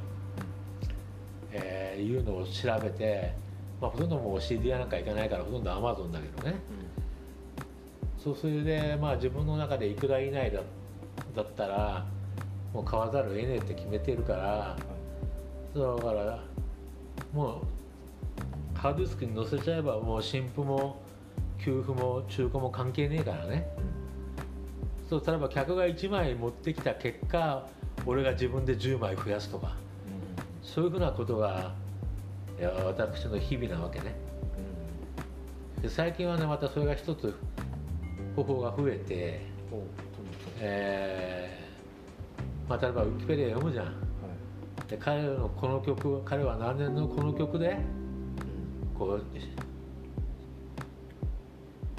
えーいうのを調べて、まあ、ほとんどもう CD 屋なんか行かないからほとんど Amazon だけどね。そうそれでまあ自分の中でいくら以内だだったらもう買わざるを得ねえって決めてるからだからもうハードディスクに載せちゃえばもう新譜も給付も中古も関係ねえからね。そう例えば客が1枚持ってきた結果俺が自分で10枚増やすとか。そういうふうなことがいや私の日々なわけね。で最近はねまたそれが一つ方法が増えて、えーまあ、例えばウィキペディア読むじゃん。はい。で彼のこの曲彼は何年のこの曲でこう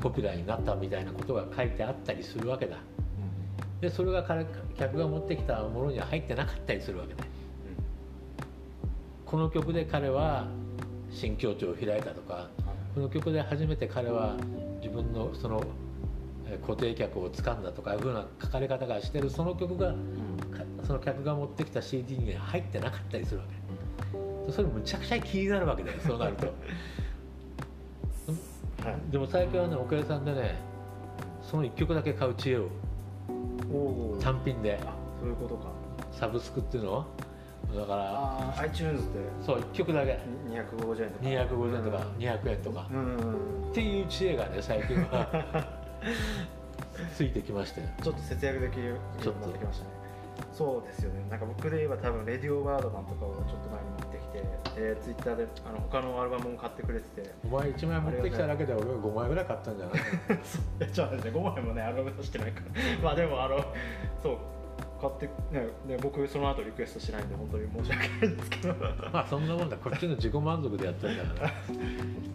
ポピュラーになったみたいなことが書いてあったりするわけだ。でそれが彼客が持ってきたものには入ってなかったりするわけでこの曲で彼は新境地を開いたとかこの曲で初めて彼は自分のそのえー固定客を掴んだとかいうふうな書かれ方がしてる。その曲がかその客が持ってきた CD には入ってなかったりするわけ。それむちゃくちゃ気になるわけだよそうなると。は (laughs) いでも最近はねおかげさんでねその1曲だけ買う知恵を単品で。あそういうことか。サブスクっていうの？だから iTunes で。そう1曲だけ。に250円とか。250円とか200円とか。っていう知恵がね最近は (laughs) ついてきまして。ちょっと節約できるようになってきましたね。そうですよね。なんか僕で言えば多分レディオバードマンとかをちょっと前にえー、ツイッターであの他のアルバムも買ってくれてて。お前1枚持ってきただけで俺は5枚ぐらい買ったんじゃない (laughs) そうちょっと待って5枚もねアルバム出してないから。(laughs) まあでもあのそう買ってねね僕その後リクエストしないんで本当に申し訳ないんですけど。(laughs) まあそんなもんだこっちの自己満足でやってるんだから。い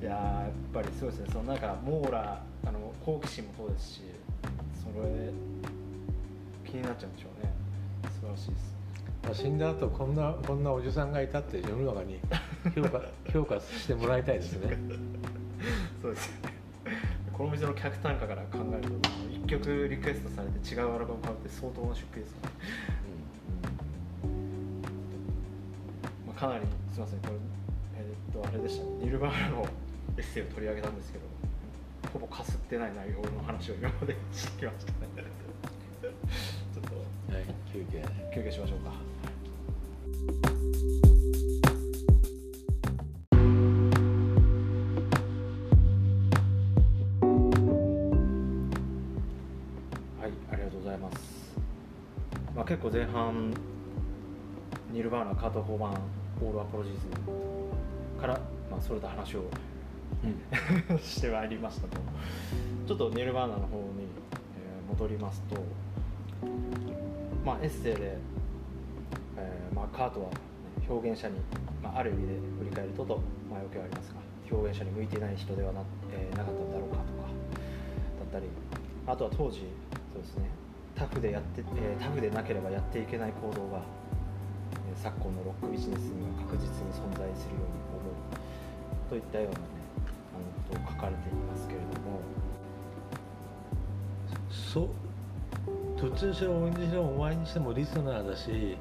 やーやっぱりそうですね。そのなんかモーラーあの好奇心もそうですしそれ気になっちゃうんでしょうね。素晴らしいです。まあ死んだ後こんなこんなおじさんがいたって世の中に評価 (laughs) 評価してもらいたいですね。そうですよね。この店の客単価から考えると1曲リクエストされて違うアルバム買うって相当な出費ですよね、まあ、かなりすみませんこれえーっとあれでした。ねニルバーナのエッセイを取り上げたんですけどほぼかすってない内容の話を今までしてきましたね。(laughs) ちょっとはい休憩。休憩しましょうかます、まあ、結構前半ニルバーナカート・ホーマンオール・アポロジーズから、まあ、それた話を (laughs) してまいりましたと。ちょっとニルバーナの方に、えー戻りますとまあ、エッセイで、えーまあ、カートは、ね、表現者に、まあ、ある意味で振り返るとと前置きはありますが表現者に向いていない人ではな,、えーなかったんだろうかとかだったりあとは当時そうですねタフでやって、えータフでなければやっていけない行動が、えー昨今のロックビジネスには確実に存在するように思うといったようなねあのことを書かれていますけれども。そうどっちにしろ俺にしろお前にしてもリスナーだし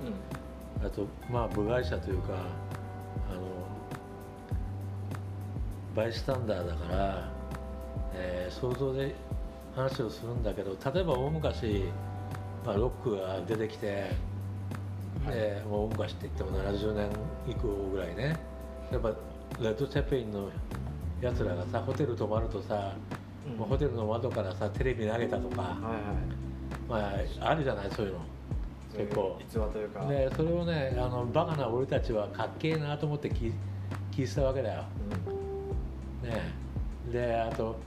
あとまあ部外者というかあのバイスタンダーだから、えー想像で話をするんだけど例えば大昔、まあ、ロックが出てきて、えーもう大昔って言っても70年以降ぐらいね。やっぱレッド・チェペインのやつらがさホテル泊まるとさ、うん。ホテルの窓からさテレビ投げたとか、はいはい。まあ、あるじゃないそういうの結構。逸話というか、でそれをねあのバカな俺たちはかっけえなと思って聞い聞いてたわけだよ、ね。えであと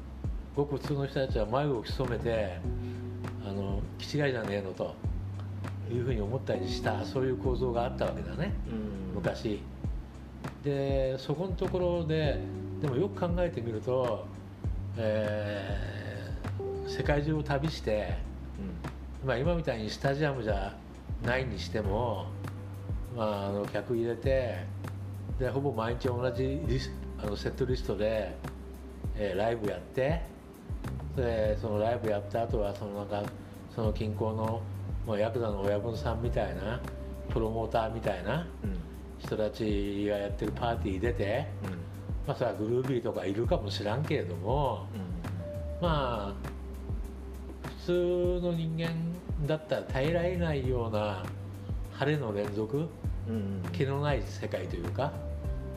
ごく普通の人たちは眉を潜めてあの気違いじゃねえのというふうに思ったりしたそういう構造があったわけだね。うん。昔。でそこのところででもよく考えてみると、えー世界中を旅してまあ、今みたいにスタジアムじゃないにしても、まあ、あの客入れてでほぼ毎日同じリスあのセットリストで、えーライブやってでそのライブやった後はそのなんかその近郊の、まあ、ヤクザの親分さんみたいなプロモーターみたいなうんうん人たちがやってるパーティー出て、まあ、それはグルービーとかいるかもしらんけれども。まあ普通の人間だったら耐えられないような晴れの連続？うんうん。毛のない世界というか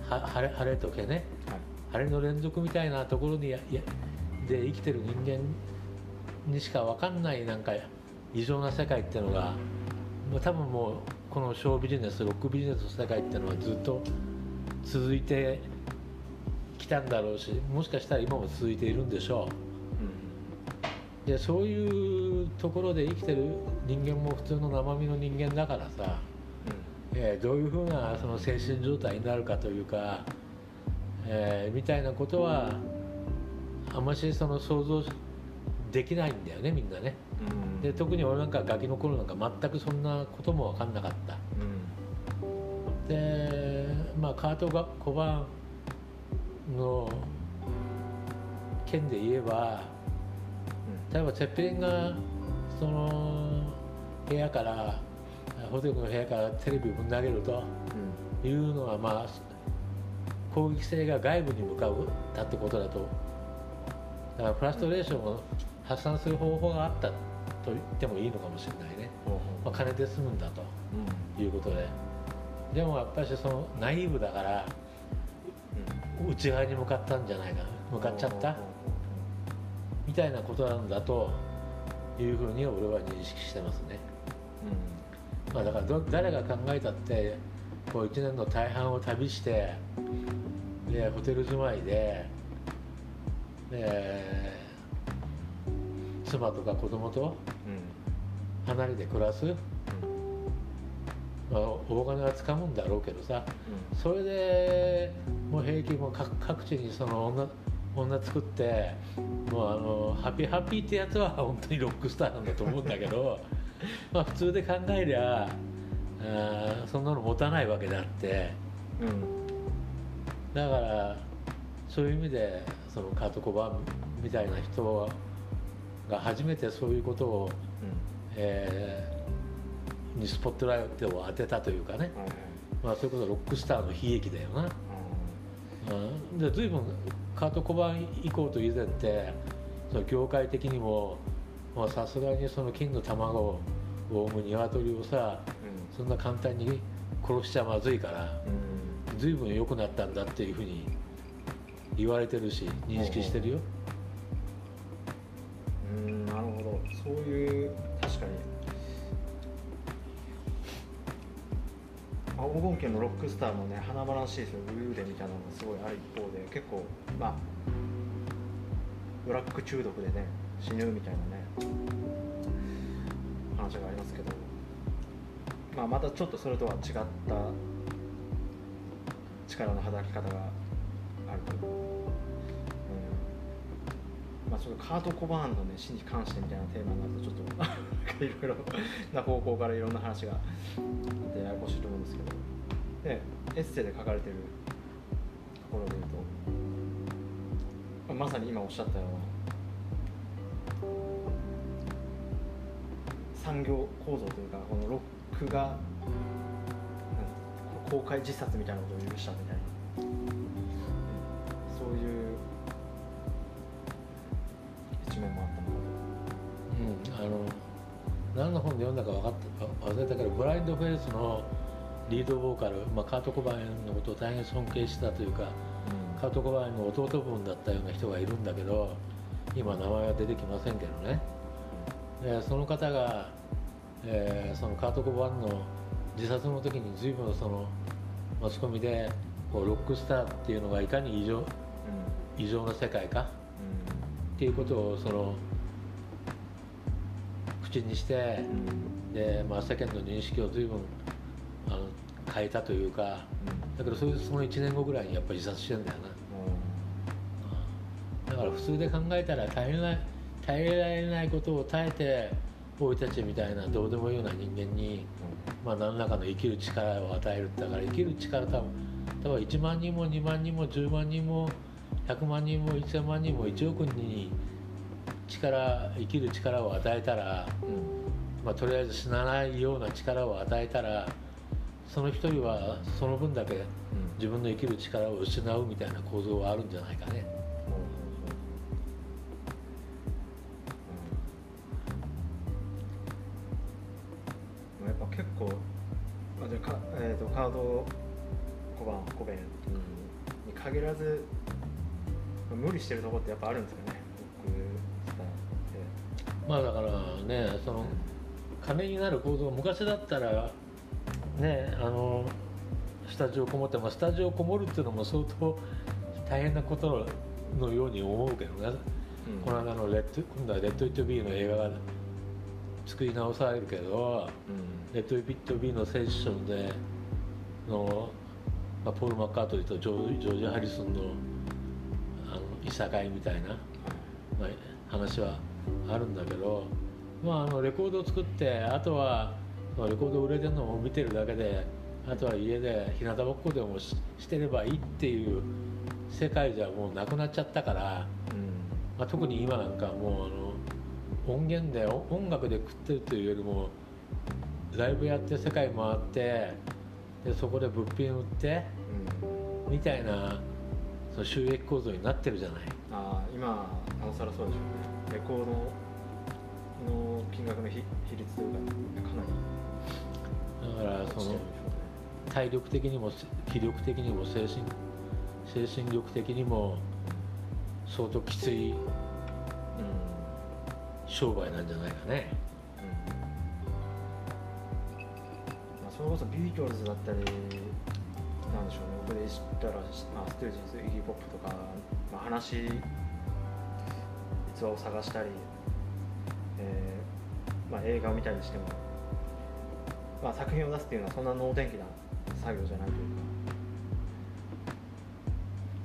は晴れ晴れと毛ね。はい。晴れの連続みたいなところにややで生きてる人間にしか分かんないなんか異常な世界っていうのがもう多分もうこのショービジネスロックビジネスの世界っていうのはずっと続いてきたんだろうしもしかしたら今も続いているんでしょう。でそういうところで生きてる人間も普通の生身の人間だからさ、えー、どういうふうなその精神状態になるかというか、えー、みたいなことはあんましその想像できないんだよねみんなね、うん、で特に俺なんかガキの頃なんか全くそんなことも分かんなかった、うん、でまあカートが小判の件で言えば例えばてっぺんがその部屋からホテルの部屋からテレビをぶん投げるというのはまあ攻撃性が外部に向かうだってことだと。だからフラストレーションを発散する方法があったと言ってもいいのかもしれないね、まあ、金で済むんだということで、でもやっぱりそのナイーブだから内側に向かったんじゃないか向かっちゃった。みたいなことなんだというふうに俺は認識してますね、うん。まあ、だから誰が考えたってこう1年の大半を旅してでホテル住まいでで妻とか子供と離れて暮らす、まあ、大金はつかむんだろうけどさ、うん、それでもう平気も各地にその女女作ってもうあのハッピーハッピーってやつは (laughs) 本当にロックスターなんだと思うんだけど (laughs) まあ普通で考えりゃあそんなの持たないわけであって、うん、だからそういう意味でそのカート・コバンみたいな人が初めてそういうことを、うん、えー、にスポットライトを当てたというかね、まあ、それこそロックスターの悲劇だよな。うん、で随分カート・コバン以降と以前ってその業界的にもさすがにその金の卵を産む鶏をさ、うん、そんな簡単に殺しちゃまずいから、うん、随分良くなったんだっていうふうに言われてるし認識してるよ。うんなるほど。そういう確かに黄金期のロックスターもね華々しい武勇伝みたいなのがすごいある一方で結構まあブラック中毒でね死ぬみたいなね話がありますけど、まあ、またちょっとそれとは違った力の働き方があると、うまあ、ちょっとカート・コバーンの、ね、死に関してみたいなテーマになるとちょっと (laughs) いろいろな方向からいろんな話があってややこしいと思うんですけど。でエッセイで書かれてるところで言うと、まさに今おっしゃったような産業構造というかこのロックが公開自殺みたいなことを許したみたいな。リードボーカル、まあ、カート・コバーンのことを大変尊敬したというか、うん、カート・コバーンの弟分だったような人がいるんだけど今名前は出てきませんけどね、うん、その方が、えー、そのカート・コバーンの自殺の時に随分そのマスコミでこうロックスターっていうのがいかに異常,、異常な世界か、っていうことをその口にして、でまあ、世間の認識を随分あの変えたというか、だけどそその1年後ぐらいにやっぱり自殺してんだよな、だから普通で考えたら耐えない耐えられないことを耐えて俺たちみたいなどうでもいいような人間に、まあ、何らかの生きる力を与えるだから生きる力多分多分1万人も2万人も10万人も100万人も1000万人も1億人に力生きる力を与えたら、まあ、とりあえず死なないような力を与えたらその一人はその分だけ自分の生きる力を失うみたいな構造はあるんじゃないかね。やっぱ結構あじゃか、えーと、カード小判小弁に限らず無理してるところってやっぱあるんですよね。まあだからねその金になる構造昔だったらねあのスタジオこもってもスタジオこもるっていうのも相当大変なことのように思うけどね、うん、この間のレッド今度は「レッド・イット・ビー」の映画が作り直されるけどレッド・イピット・ビーのセッションでの、まあ、ポール・マッカートリーとジョージョージ・ハリソンのあのいさかいみたいな、まあ、話はあるんだけど、まあ、あのレコードを作ってあとは、まあ、レコード売れてるのを見てるだけであとは家で日向ぼっこでもししてればいいっていう世界じゃもうなくなっちゃったから、まあ、特に今なんかもうあの音源でお音楽で食ってるというよりもライブやって世界回ってでそこで物品売ってみたいなその収益構造になってるじゃない。あー今なおさらそうでしょうね。レコードの金額の比比率というかかなりだからその体力的にも気力的にも精神精神力的にも相当きついうん商売なんじゃないかね。まあ、それこそビートルズだったりなんでしょうね僕で知ったら、まあ、ステージズイギー・ポップとか、まあ、話逸話を探したり、えーまあ、映画を見たりしても、まあ、作品を出すっていうのはそんな能天気な作業じゃないというか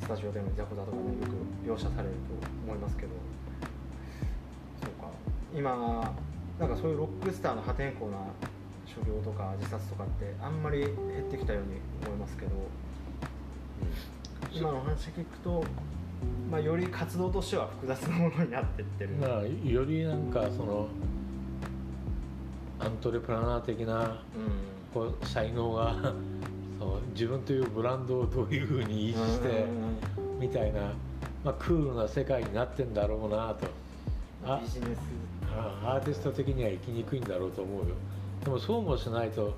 スタジオでのいざこざとかねよく描写されると思いますけど。そうか。今なんかそういうロックスターの破天荒な所業とか自殺とかってあんまり減ってきたように思いますけど。今の話聞くと、まあ、より活動としては複雑なものになってってる、だからよりなんかそのアントレプラナー的なうん。こう才能が (laughs) そう自分というブランドをどういうふうに維持してみたいな、まあ、クールな世界になってんだろうなと。あビジネス、あアーティスト的には生きにくいんだろうと思うよ。でもそうもしないとうん。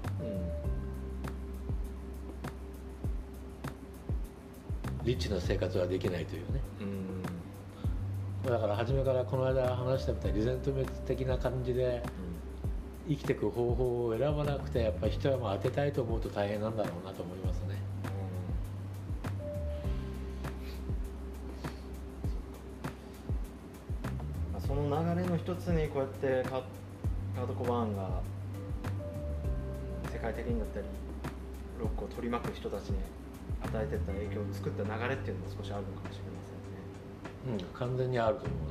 リッチな生活はできないというね。うん。だから初めからこの間話したみたいにリゼントメント的な感じで生きていく方法を選ばなくてやっぱり一山当てたいと思うと大変なんだろうなと思いますね。まあその流れの一つにこうやってカカート・コバーンが世界的にだったりロックを取り巻く人たちに与えてった影響を作った流れっていうのも少しあるのかもしれませんね。うん完全にあると思う。ね、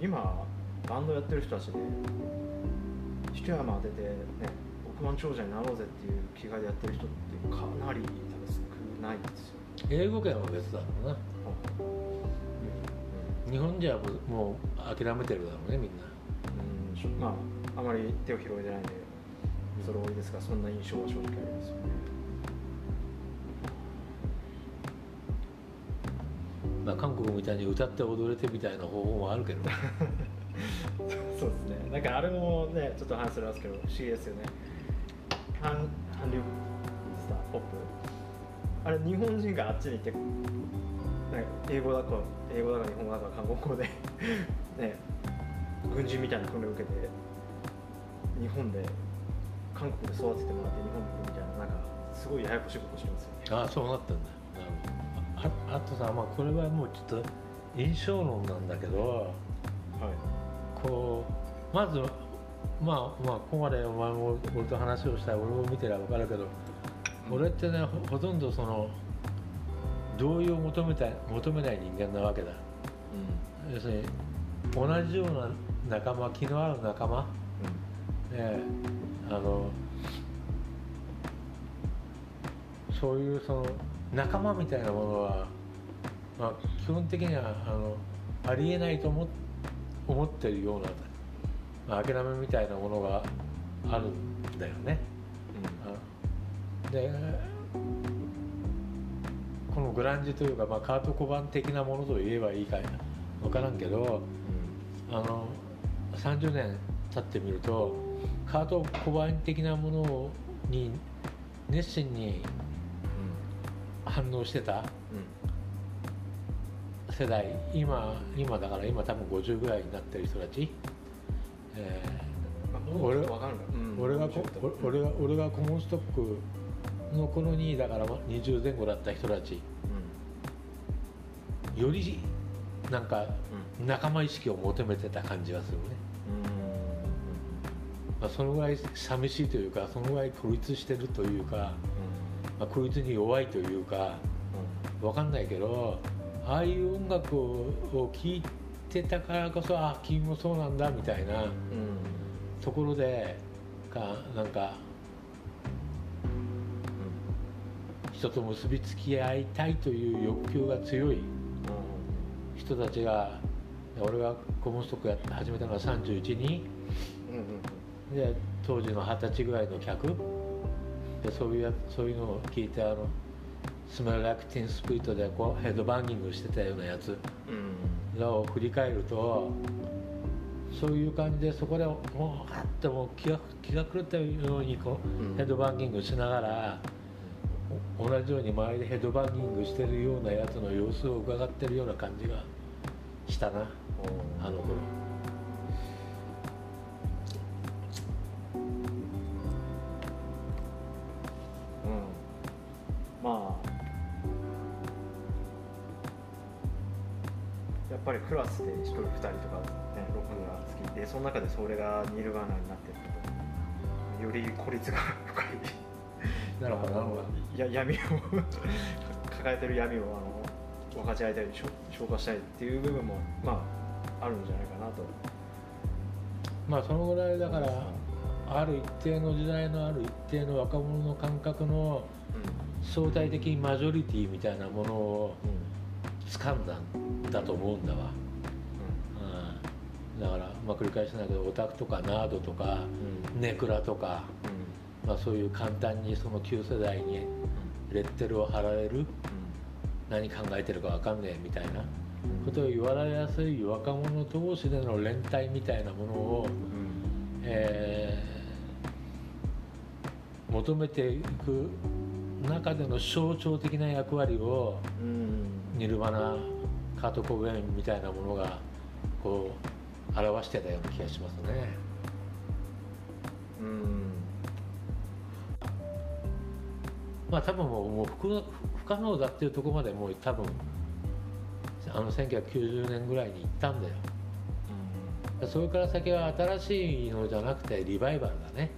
今バンドやってる人たちで一山当ててね億万長者になろうぜっていう気概でやってる人ってかなり多分少ないですよ、英語圏は別だろうな日本じゃもう諦めてるだろうねみんな。うん。まああまり手を広げてないんでそれ多いですがそんな印象は正直ありますよね。まあ韓国みたいに歌って踊れてみたいな方法もあるけどね (laughs) (laughs) そうですね。なんかあれもねちょっと話それますけど不思議ですよね。韓韓流スターポップ。あれ日本人があっちに行ってなんか英語だか英語だか日本語だか韓国語で (laughs) ね軍人みたいな訓練を受けて日本で韓国で育ててもらって日本に来るみたいななんかすごいややこしいことしてますよね。ああそうなってんだ。ああとさまあこれはもうちょっと印象論なんだけどはいこうまずまあまあここまでお前も俺と話をしたら俺も見てりゃ分かるけど俺ってねほほとんどその同意を求めたい求めない人間なわけだ。要するに同じような仲間気の合う仲間ねあのそういうその仲間みたいなものは、まあ、基本的にはあのありえないと思思ってるような、まあ、諦めみたいなものがあるんだよね。あでこのグランジというか、まあ、カート小判的なものと言えばいいか分からんけどあの30年経ってみるとカート小判的なものに熱心に反応してた世代今今だから今多分50ぐらいになってる人たち、え俺わかるー俺がこ俺が俺がコモンストックの頃にだからま20前後だった人たち。よりなんか仲間意識を求めてた感じがするね。まあ、そのぐらい寂しいというかそのぐらい孤立してるというか、まあ、孤立に弱いというか分かんないけどああいう音楽を聴いてたからこそあ君もそうなんだみたいなところでかなんか人と結びつき合いたいという欲求が強い人たちが俺がコモンストックや始めたのは31人、で当時の二十歳ぐらいの客。でそういうそういうのを聞いてあのスメル・ラクティン・スプリットでこうヘッドバンギングしてたようなやつ。を振り返るとそういう感じでそこでもうはっともう気が気が狂ったようにこう、ヘッドバンギングしながら同じように周りでヘッドバンギングしてるようなやつの様子を伺ってるような感じがしたな。あの頃。スで1人2人とかねロックが好き。でその中でそれがニルバーナになってると。より孤立が深い。なるほどなるほど。や闇を (laughs) 抱えてる闇をあの分かち合いたい消化したいっていう部分もまああるんじゃないかなと。まあそのぐらいだからある一定の時代のある一定の若者の感覚の相対的マジョリティみたいなものを掴んだんだと思うんだわ、うん、だから、まあ、繰り返しだけどオタクとかナードとか、ネクラとか、まあ、そういう簡単にその旧世代にレッテルを貼られる、何考えてるか分かんねえみたいなことを言われやすい若者同士での連帯みたいなものを、えー、求めていく中での象徴的な役割を、ニルバナカート・コベンみたいなものがこう表してたような気がしますね。うん。まあ多分もうもう不不可能だっていうところまでもう多分あの1990年ぐらいに行ったんだよ、うん、それから先は新しいのじゃなくてリバイバルだね、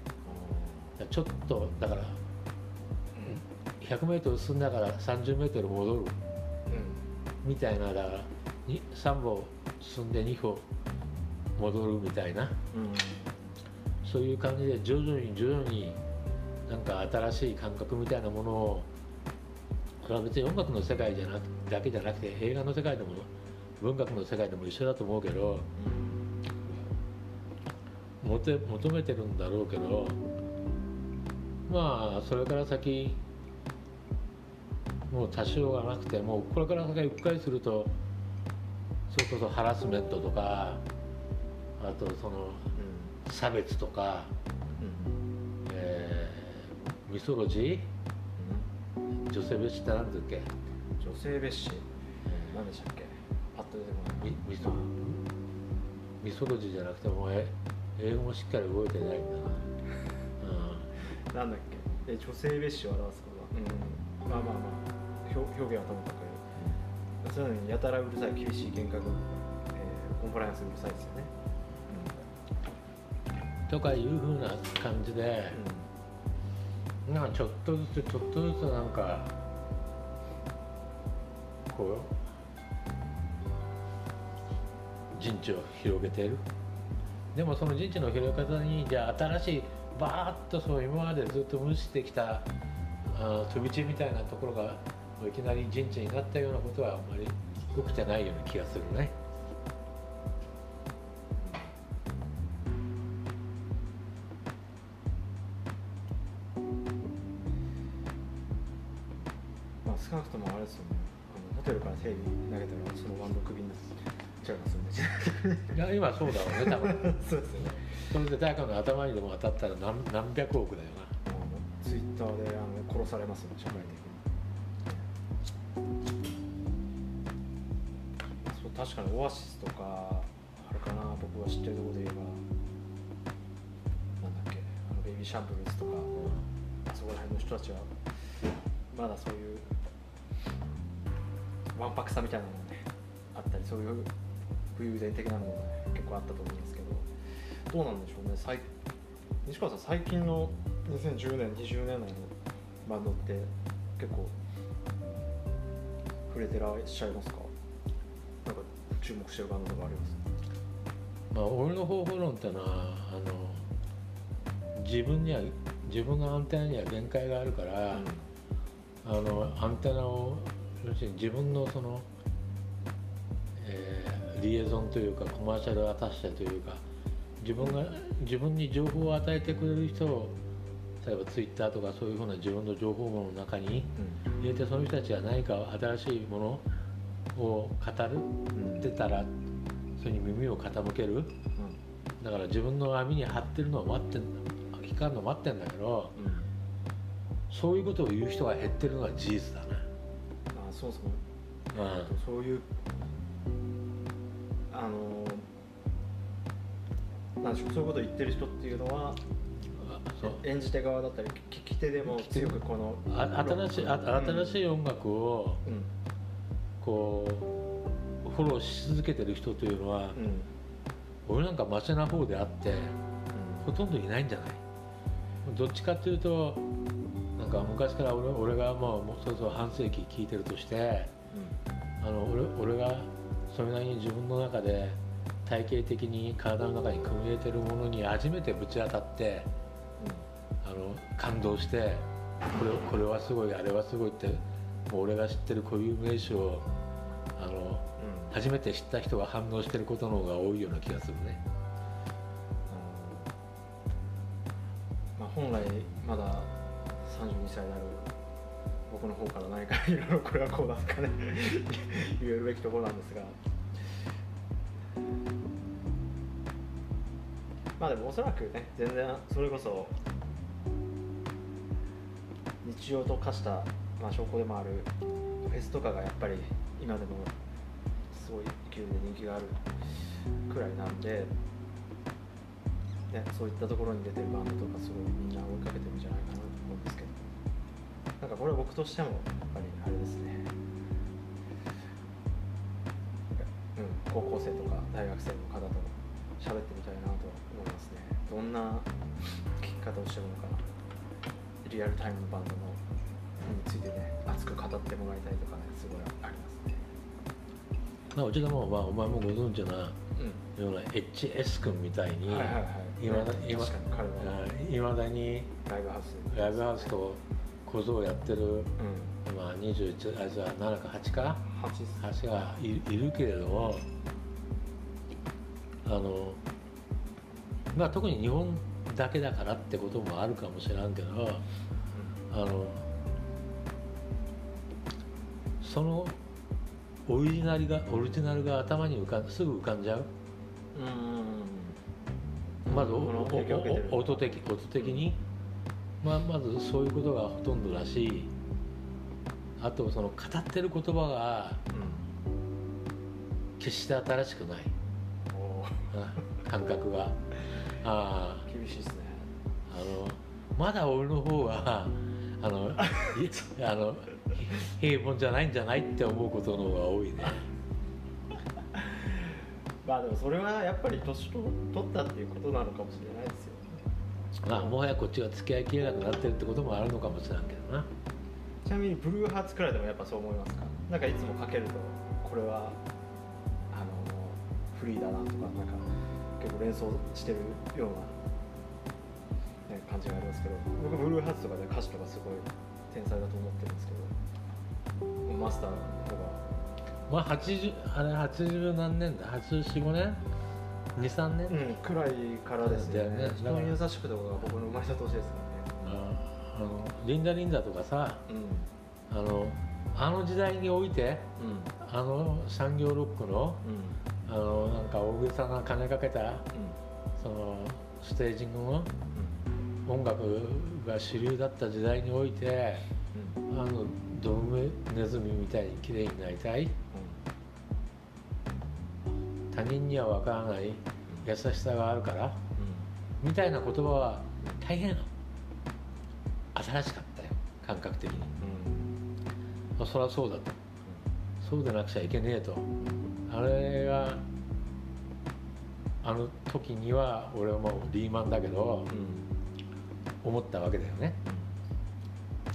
うん、ちょっとだから 100m 進んだから 30m 戻る、うん、みたいなだから3歩進んで2歩戻るみたいな、そういう感じで徐々に徐々になんか新しい感覚みたいなものをそれは別に音楽の世界じゃなくだけじゃなくて映画の世界でも文学の世界でも一緒だと思うけど、求めてるんだろうけどまあそれから先もう多少がなくてもうこれから先うっかりするとそれこそハラスメントとかあとその差別とか、うん、えー、ミソロジー、うん、女性蔑視って何だっけ？女性蔑視、何でしたっけ？パッと出てこない。ミソミソロジーじゃなくてもえ英語もしっかり覚えてないんだな、うん、なんだっけ？え女性蔑視を表すこと？は、うん、まあまあまあ。表現はともかく。そういうのにやたらうるさい厳しい厳格、えー、コンプライアンスうるさいですよね。とかいうふうな感じで、うん、なんかちょっとずつちょっとずつなんかこう陣地を広げているでもその陣地の広げ方にじゃあ新しいバーッとそう今までずっと無視してきたあ飛び地みたいなところがいきなり陣地になったようなことはあんまり起きてないような気がするね。ねいや今そうだろうね多分。(laughs) そうですよね。それで誰かの頭にでも当たったら何何百億だよな。ツイッターであの殺されますよね社会的に。確かにオアシスとかあるかな僕が知ってるところで言えば。なんだっけあのベイビーシャンプルズとか、あそこら辺の人たちはまだそういうわんぱくさみたいなのもねあったりそういう武勇伝的なのも、ね、結構あったと思うんですけどどうなんでしょうね。最西川さん最近の2010年20年代のバンドって結構触れてらっしゃいますか？なんか注目してるバンドとかあります？まあ俺の方法論ってのはあの自分には自分のアンテナには限界があるから、あのアンテナを要するに自分のその、えーリエゾンというかコマーシャルアタッシェというか自分が自分に情報を与えてくれる人を例えばツイッターとかそういうふうな自分の情報網の中にうん入れてその人たちが何か新しいものを語るうんってたらそれに耳を傾ける。だから自分の網に張ってるのを待ってん聞かんの待ってんだけどそういうことを言う人が減ってるのは事実だな、あそうそう。うん。そういうあのなんでしょうそういうことを言ってる人っていうのは演じ手側だったり聞き手でも強くこのあ新しいあ新しい、い音楽をうん。こうフォローし続けてる人というのは、うん。俺なんかマシな方であってほとんどいないんじゃない？どっちかっていうとなんか昔から俺俺がもうもうそろそろ半世紀聞いてるとしてあの俺俺がそれなりに自分の中で体系的に体の中に組み入れてるものに初めてぶち当たってあの感動してこれこれはすごいあれはすごいってもう俺が知ってる固有名詞をあのうんうん初めて知った人が反応してることの方が多いような気がするね。まあ、本来まだ32歳になる僕の方から何かいろいろこれはこうだとかね。(laughs) 言えるべきところなんですが。まあでもおそらくね全然それこそ日常と化した、まあ、証拠でもあるフェスとかがやっぱり今でもすごい勢いで人気があるくらいなんで、ね、そういったところに出てるバンドとかすごいみんな追いかけてるんじゃないかなとなんかこれは僕としてもやっぱりあれですね、うん、高校生とか大学生の方と喋ってみたいなと思いますね。どんな聴き方をしてるのかリアルタイムのバンドのについてね熱く語ってもらいたいとかねすごいありますね。まあうちでも、まあ、お前もご存知なうん。ような HS 君みたいに、いまだにライブハウスライブハウスと小僧をやってる、うん。まあ、21あじゃあ7か8か？8 8がいいるけれどもあのまあ特に日本だけだからってこともあるかもしれんけどあのそのオリジナルがオリジナルが頭に浮かんすぐ浮かんじゃう？うん。まず音的音的に、まあ、まずそういうことがほとんどだしあとその語ってる言葉が決して新しくない。うん。感覚が。あ厳しいですね。ああのまだ俺の方はあのいあの平凡じゃないんじゃないって思うことの方が多いね。(laughs) まあでもそれはやっぱり年と取ったっていうことなのかもしれないですよまあもはやこっちが付き合いきれなくなってるってこともあるのかもしれんけどな。ちなみにブルーハーツくらいでもやっぱそう思いますか？なんかいつもかけるとこれはあのフリーだなとかなんか結構連想してるような、ね、感じがありますけど僕ブルーハーツとかで歌詞とかすごい天才だと思ってるんですけどマスターの方が。まあ80あれ80何年だ？845年？23年、うん、くらいからですよね。ね人に優しくとかが僕の生まれた年ですよね。ああのリンダリンダとかさうん。あのあの時代においてうん。あの産業ロックのうん。あのなんか大げさな金かけたうん。そのステージングのう音楽が主流だった時代においてんうん。あのドブネズミみたいに綺麗になりたい他人には分からない優しさがあるからみたいな言葉は大変新しかったよ感覚的に。あそりゃそうだと。そうでなくちゃいけねえと。あれがあの時には俺はもうリーマンだけどうん。思ったわけだよね。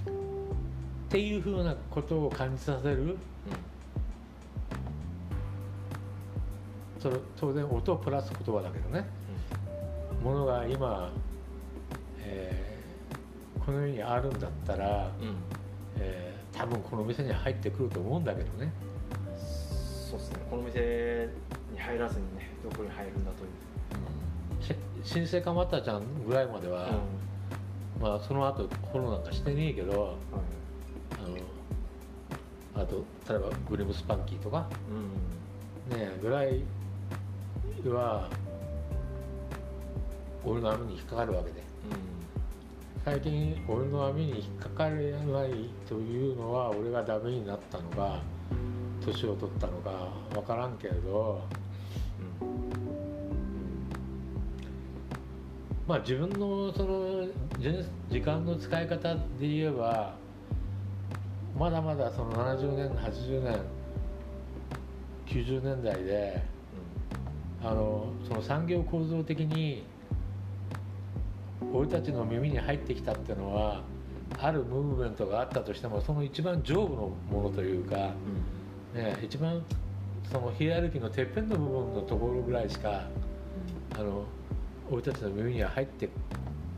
っていうふうなことを感じさせるそれ当然音プラス言葉だけどね。ものが今、えーこの世にあるんだったら、うん。うんえー多分この店に入ってくると思うんだけどね。そうですね。この店に入らずにねどこに入るんだという。し新生かまったちゃんぐらいまでは、まあその後フォローなんかしてねえけどはい。あのあと例えばグリムスパンキーとかうん。ねぐらいは俺の網に引っかかるわけで。最近俺の網に引っかかれないというのは俺がダメになったのか年を取ったのか分からんけれど。まあ自分のその時間の使い方で言えばまだまだその70年80年90年代であのその産業構造的に俺たちの耳に入ってきたっていうのはあるムーブメントがあったとしてもその一番上部のものというか、ね、一番そのヒエラルキーのてっぺんの部分のところぐらいしかあの俺たちの耳には入って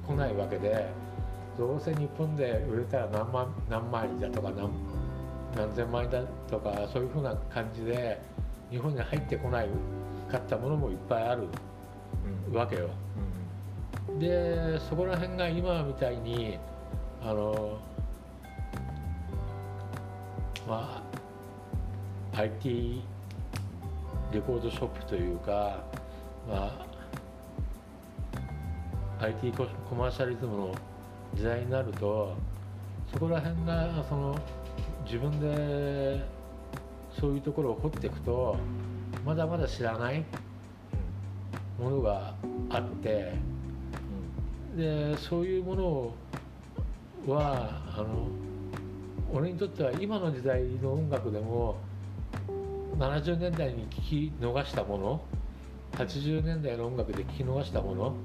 こないわけでどうせ日本で売れたら何万何枚だとか何何千枚だとかそういうふうな感じで日本に入ってこないかったものもいっぱいあるわけよ。でそこら辺が今みたいにあのまあ IT レコードショップというか、まあ、IT ココマーシャリズムの時代になるとそこら辺がその自分でそういうところを掘っていくとまだまだ知らないものがあってでそういうものはあの俺にとっては今の時代の音楽でも70年代に聴き逃したもの80年代の音楽で聴き逃したもの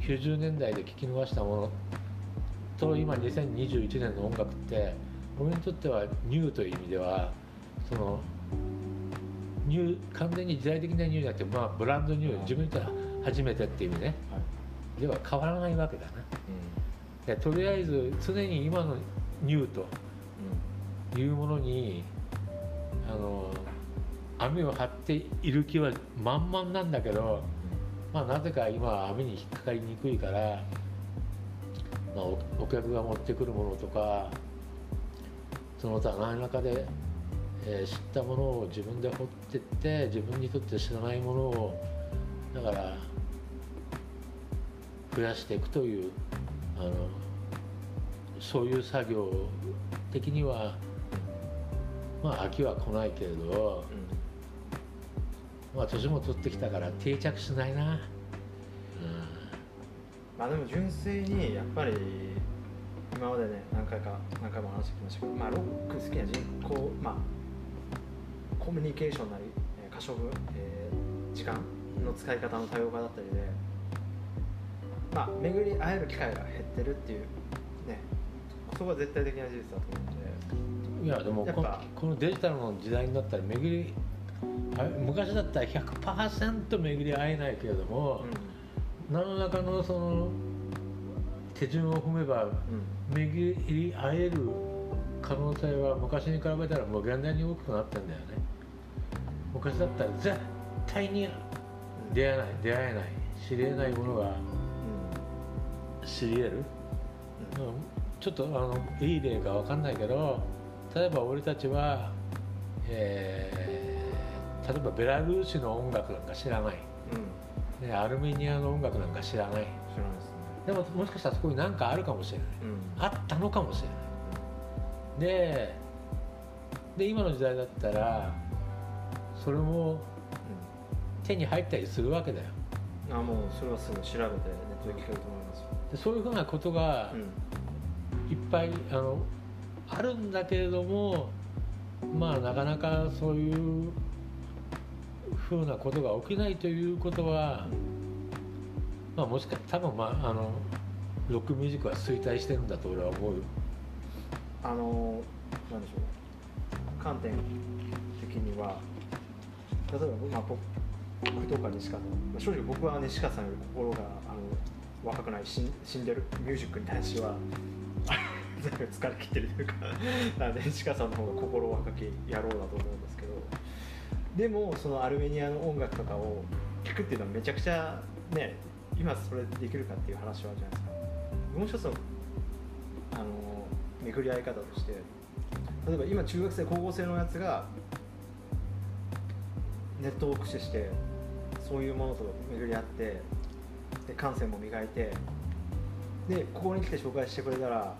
90年代で聴き逃したものと今2021年の音楽って俺にとってはニューという意味ではそのニュー完全に時代的なニューじゃなくて、まあ、ブランドニュー自分にと初めてっていう意味ね。では変わらないわけだな。でとりあえず常に今のニューというものにあの網を張っている気は満々なんだけど、まあ、なぜか今は網に引っかかりにくいから、まあ、おお客が持ってくるものとかその他何らかで、えー知ったものを自分で掘ってって自分にとって知らないものをだから増やしていくというあのそういう作業的にはまあ飽きは来ないけれど、まあ年も取ってきたから定着しないな、まあでも純粋にやっぱり今までね何回か何回も話してきましたけど、まあ、ロック好きな人口まあコミュニケーションなりえー可処分、えー時間の使い方の多様化だったりでまあ巡り会える機会が減ってるっていうねそこは絶対的な事実だと思うんで。いやでもこやっぱこのデジタルの時代になったら巡りあ昔だったら100%巡り会えないけれども、何らかのその手順を踏めばうん。巡り会える可能性は昔に比べたら無限大に大きくなってんだよね昔だったら絶対に出会えない出会えない知り得ないものが知り得る、うんちょっとあのいい例かわかんないけど例えば俺たちは、えー例えばベラルーシの音楽なんか知らない、うん。うんね、アルメニアの音楽なんか知らない。知らないですね。でももしかしたらそこに何かあるかもしれない。うん。あったのかもしれない。でで今の時代だったらそれも手に入ったりするわけだよ。うんあもうそれはすぐ調べてネットで聞けると思います。よでそういうふうなことがいっぱいあのあるんだけれどもまあなかなかそういうふうなことが起きないということは、まあ、もしか多分まああのロックミュージックは衰退してるんだと俺は思うよ。あのなんでしょう。観点的には例えば、まあ、僕とか西川さん、まあ、正直僕は西川さんより心があの若くない死ん死んでるミュージックに対しては疲れ切ってるというかなので西川さんの方が心若き野郎だと思うんですけどでもそのアルメニアの音楽とかを聴くっていうのはめちゃくちゃね今それできるかっていう話はあるじゃないですかもう一つのあの巡り合い方として例えば今中学生高校生のやつがネットを駆使してそういうものと巡り合ってで感性も磨いてでここに来て紹介してくれたら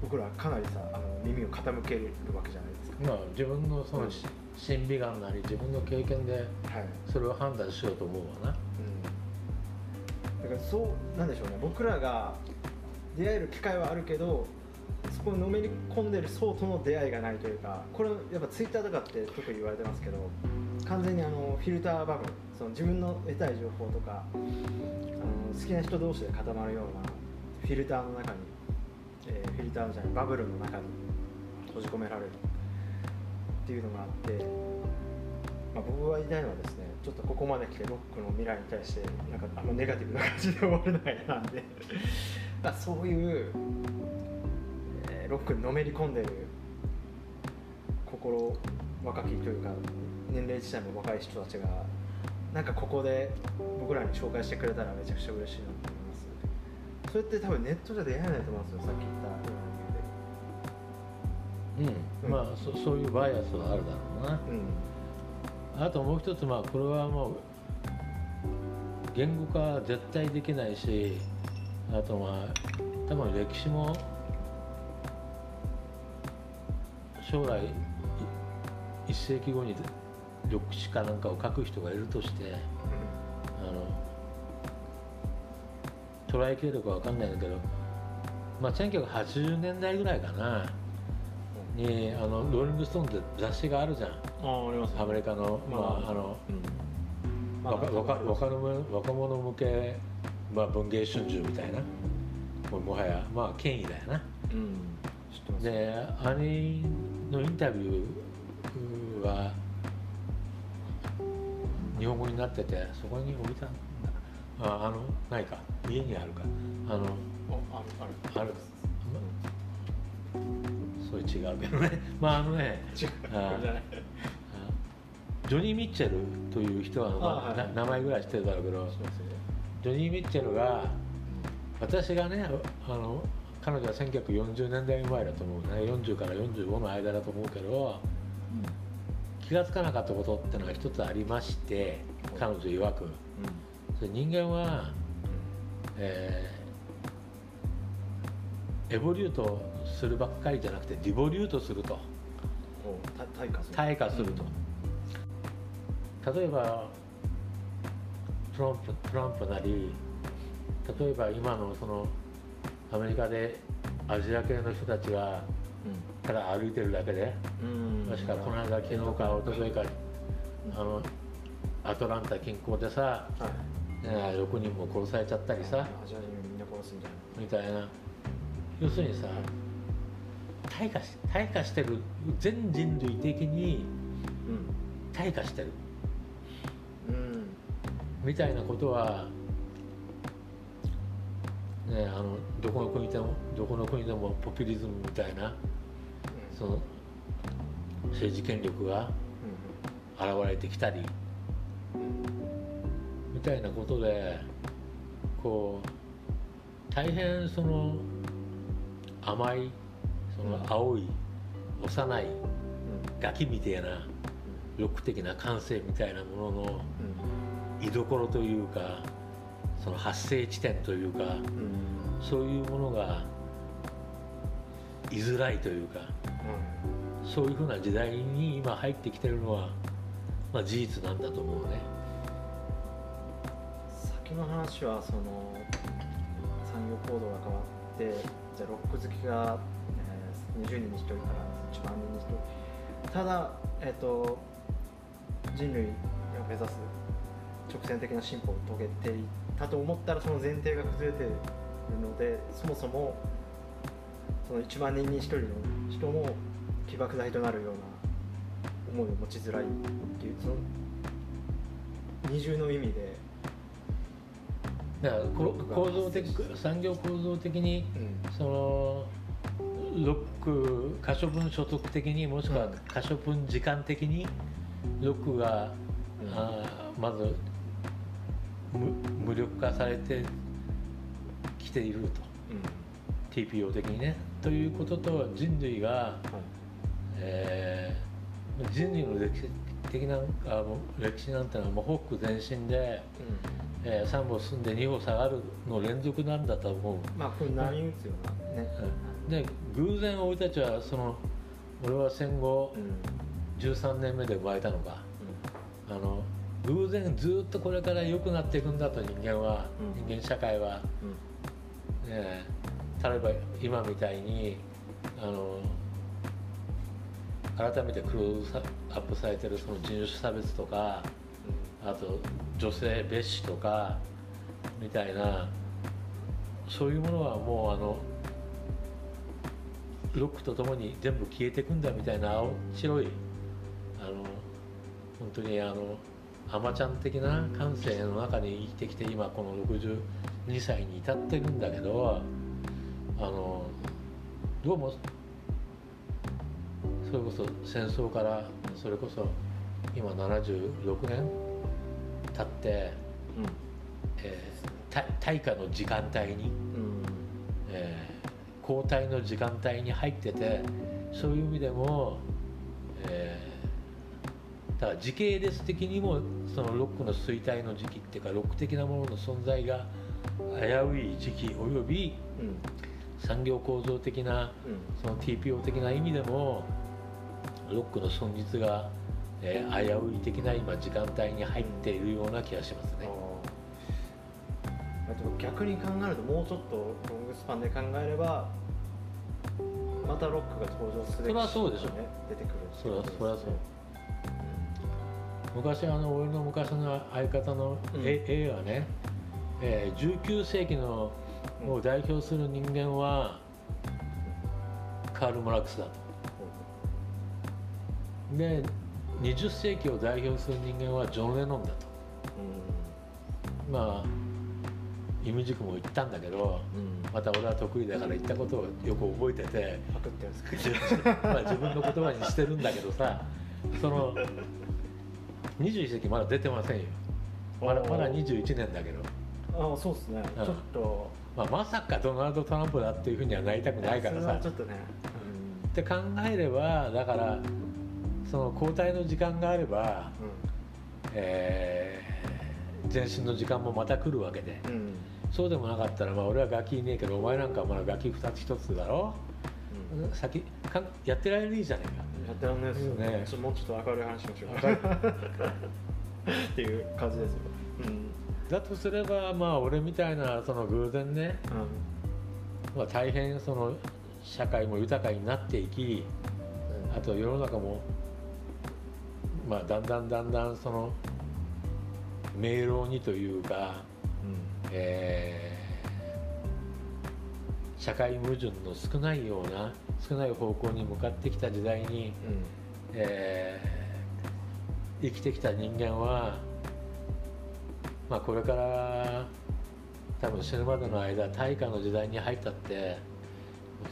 僕らかなりさあの耳を傾けるわけじゃないですか。まあ自分のその、うん。審美眼なり自分の経験ではい。それを判断しようと思うわな。うん、だからそうなんでしょうね。僕らが出会える機会はあるけどそこのめり込んでる層との出会いがないというかこれやっぱツイッターとかって特に言われてますけど完全にあのフィルターバブルその自分の得たい情報とかあの好きな人同士で固まるようなフィルターの中に、えーフィルターじゃないバブルの中に閉じ込められる。っていうのがあって、まあ、僕が言いたいのはですねちょっとここまで来てロックの未来に対してなんかあんまネガティブな感じで終わるのが嫌なんで。(laughs) そういう、ロックにのめり込んでる心若きというか年齢自体も若い人たちがなん。かここで僕らに紹介してくれたらめちゃくちゃ嬉しいなと思いますそれって多分ネットじゃ出会えないと思うんですよさっき言ったようなうん、まあそそういうバイアスはあるだろうな。理由であともう一つまあこれはもう言語化は絶対できないしあとまあ多分歴史も将来い一世紀後に歴史かなんかを書く人がいるとしてあの捉えきれるかわかんないんだけど、まあ、1980年代ぐらいかなにあのローリング・ストーンって雑誌があるじゃん。ああありますアメリカの,、まあ、あのうん。若者向け、まあ、文芸春秋みたいな。もはやまあ権威だよな。うん。知ってます。で兄のインタビューは日本語になっててそこに置いたんだああのないか？家にあるか？あのおあるある。ある。それ違うけどね。(laughs) まああのね違う。ジョニー・ミッチェルという人は、まああはい。はいな名前ぐらい知ってるだろうけど知ってますよジョニー・ミッチェルが私がねあの彼女は1940年代生まれだと思うね。40から45の間だと思うけど気が付かなかったことってのが一つありまして彼女曰く。それ人間は、えーエボリュートするばっかりじゃなくてディボリュートすると。退化する。退化すると、例えばトランプトランプなり例えば今のそのアメリカでアジア系の人たちがから歩いてるだけでうん。確かこの間昨日か一昨日かあのアトランタ近郊でさ、はい。ね、6人も殺されちゃったりさアジア人みんな殺すんじゃな。いみたいな。要するにさ退化し退化してる全人類的に退化してる。うんうん。みたいなことは、ね、あのどこの国でもどこの国でもポピュリズムみたいなその政治権力が現れてきたりみたいなことでこう大変その甘いその青い幼いガキみたいなロック的な感性みたいなものの居所というかその発生地点というかそういうものが居づらいというかそういうふうな時代に今入ってきてるのは、まあ、事実なんだと思うね。先の話はその産業行動が変わってじゃあロック好きが、えー20人に1人から1万人に1人。ただ、えっと人類目指す直線的な進歩を遂げていったと思ったらその前提が崩れているのでそもそもその1万人に1人の人も起爆剤となるような思いを持ちづらいっていうその二重の意味で、だからこ構造的産業構造的にうん。そのロック可処分所得的にもしくはうん。可処分時間的にロックが、うん。あーまず無無力化されてきていると。うん TPO 的にね。ということと人類が、はいえー人類の歴史的なあ歴史なんてのはもうホック前進で、えー3歩進んで2歩下がるの連続なんだと思う。まあこれ波打つようなね、で偶然俺たちはその俺は戦後うん。13年目で生まれたのがあの偶然ずっとこれから良くなっていくんだと人間は、うん。人間社会は、うん。ね、例えば今みたいにあの改めてクローズアップされてるその人種差別とかあと女性蔑視とかみたいなそういうものはもうあのロックとともに全部消えていくんだみたいな青白いあの本当にあのアマちゃん的な感性の中に生きてきて今この62歳に至ってるんだけどあのどうもそれこそ戦争からそれこそ今76年経って、えーた大化の時間帯に、うん。えー交代の時間帯に入っててそういう意味でも、えーだから時系列的にもそのロックの衰退の時期っていうかロック的なものの存在が危うい時期およびうん。産業構造的なうん。その TPO 的な意味でもロックの存実が、えー危うい的な今時間帯に入っているような気がしますね。逆に考えるともうちょっとロングスパンで考えればまたロックが登場するそれはそうでしょ。ね出てくるそれはそれはそう昔あの俺の昔の相方のうん。はね、えー19世紀のを代表する人間はカール・マラクスだと。で20世紀を代表する人間はジョン・レノンだと。まあ意味軸も言ったんだけどうん。うんまた俺は得意だから言ったことをよく覚えてて (laughs) まあ自分の言葉にしてるんだけどさその21世紀まだ出てませんよ。まだまだ21年だけど、ああそうですね、うん。ちょっと。まあ、まさかドナルド・トランプだっていうふうにはなりたくないからさ。はちょっとね、って考えればだからその交代の時間があれば、えー前進の時間もまた来るわけで。うん。うんそうでもなかったら、まあ、俺はガキいねえけどお前なんかはまだガキ2つ1つだろ。うん。先かんやってられるいいじゃないかやってらんないですよね。ねちょっともうちょっと明るい話しましょう。っていう感じですよ。うん。だとすればまあ俺みたいなその偶然ね、うまあ、大変その社会も豊かになっていきあと世の中もまあだんだんだんだんその明朗にというか、えー社会矛盾の少ないような少ない方向に向かってきた時代に、えー生きてきた人間は、まあ、これから多分死ぬまでの間大化の時代に入ったって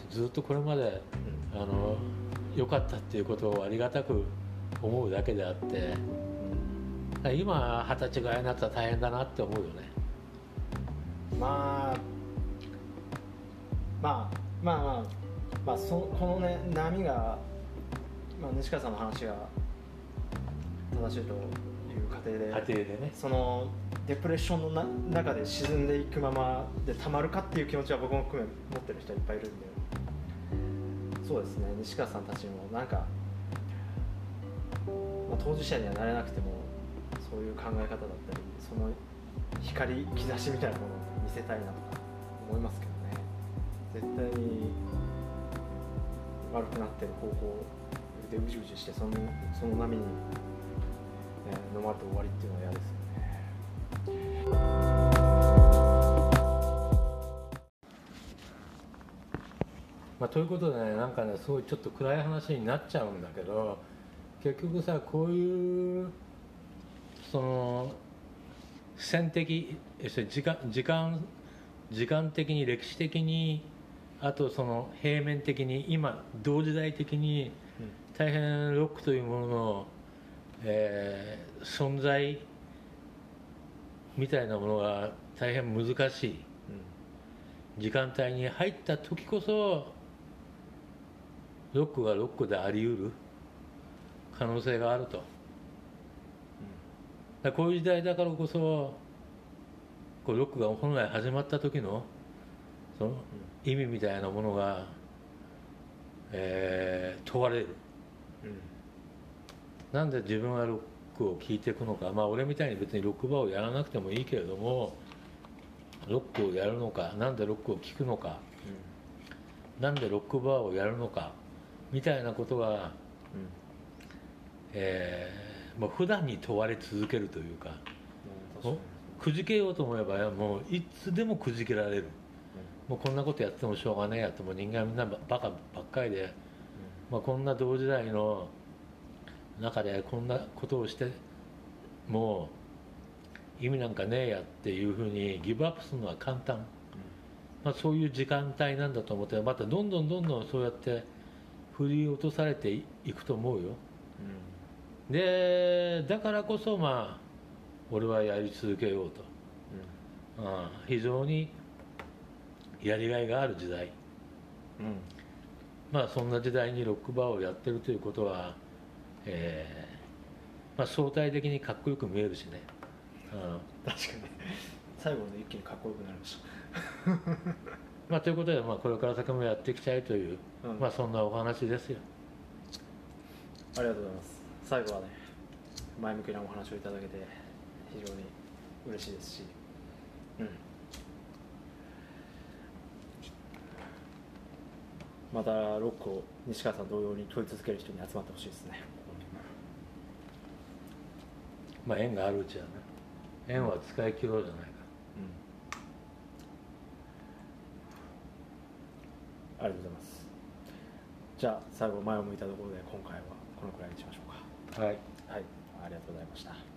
ずっとこれまであの良かったっていうことをありがたく思うだけであって今二十歳ぐらいになったら大変だなって思うよね。まあまあまあまあまあそこのね波が、まあ、西川さんの話が正しいという過程で家庭でね。そのデプレッションのな中で沈んでいくままでたまるかっていう気持ちは僕も含め持ってる人はいっぱいいるんで。そうですね西川さんたちもなんか、まあ、当事者にはなれなくてもそういう考え方だったりその光兆しみたいなものを見せたいなとか思いますけどね。絶対に悪くなってる方向でうじうじしてそのその波に、ね、ノマド終わりっていうのは嫌ですよね。まあ、ということでねなんかねすごいちょっと暗い話になっちゃうんだけど結局さこういうその線的時間時間時間的に歴史的にあとその平面的に今同時代的に大変ロックというものの、えー存在みたいなものが大変難しい時間帯に入った時こそロックがロックであり得る可能性があると。こういう時代だからこそこうロックが本来始まった時のその意味みたいなものが、えー問われる。なんで自分はロックを聴いていくのか。まあ俺みたいに別にロックバーをやらなくてもいいけれどもロックをやるのか。なんでロックを聴くのか。なんでロックバーをやるのか。みたいなことが、えー、もう普段に問われ続けるというか。お？くじけようと思えばもういつでもくじけられるもうこんなことやってもしょうがねえやってもう人間はみんなバカばっかりで、まあ、こんな同時代の中でこんなことをしてもう意味なんかねえやっていうふうにギブアップするのは簡単、まあ、そういう時間帯なんだと思ってまたどんどんどんどんそうやって振り落とされていくと思うよ。でだからこそまあ俺はやり続けようと、うん、非常にやりがいがある時代。まあそんな時代にロックバーをやってるということは、えーまあ、相対的にかっこよく見えるしね、うん、確かに。最後まで一気にかっこよくなりました。(laughs) まあということで、まあ、これから先もやっていきたいという、うん。まあそんなお話ですよ。ありがとうございます。最後はね前向きなお話をいただけて非常に嬉しいですしうんまたロックを西川さん同様に問い続ける人に集まってほしいですね。まあ縁があるうちはね縁は使い切ろうじゃないか。ありがとうございます。じゃあ最後前を向いたところで今回はこのくらいにしましょうか。はい。はい。ありがとうございました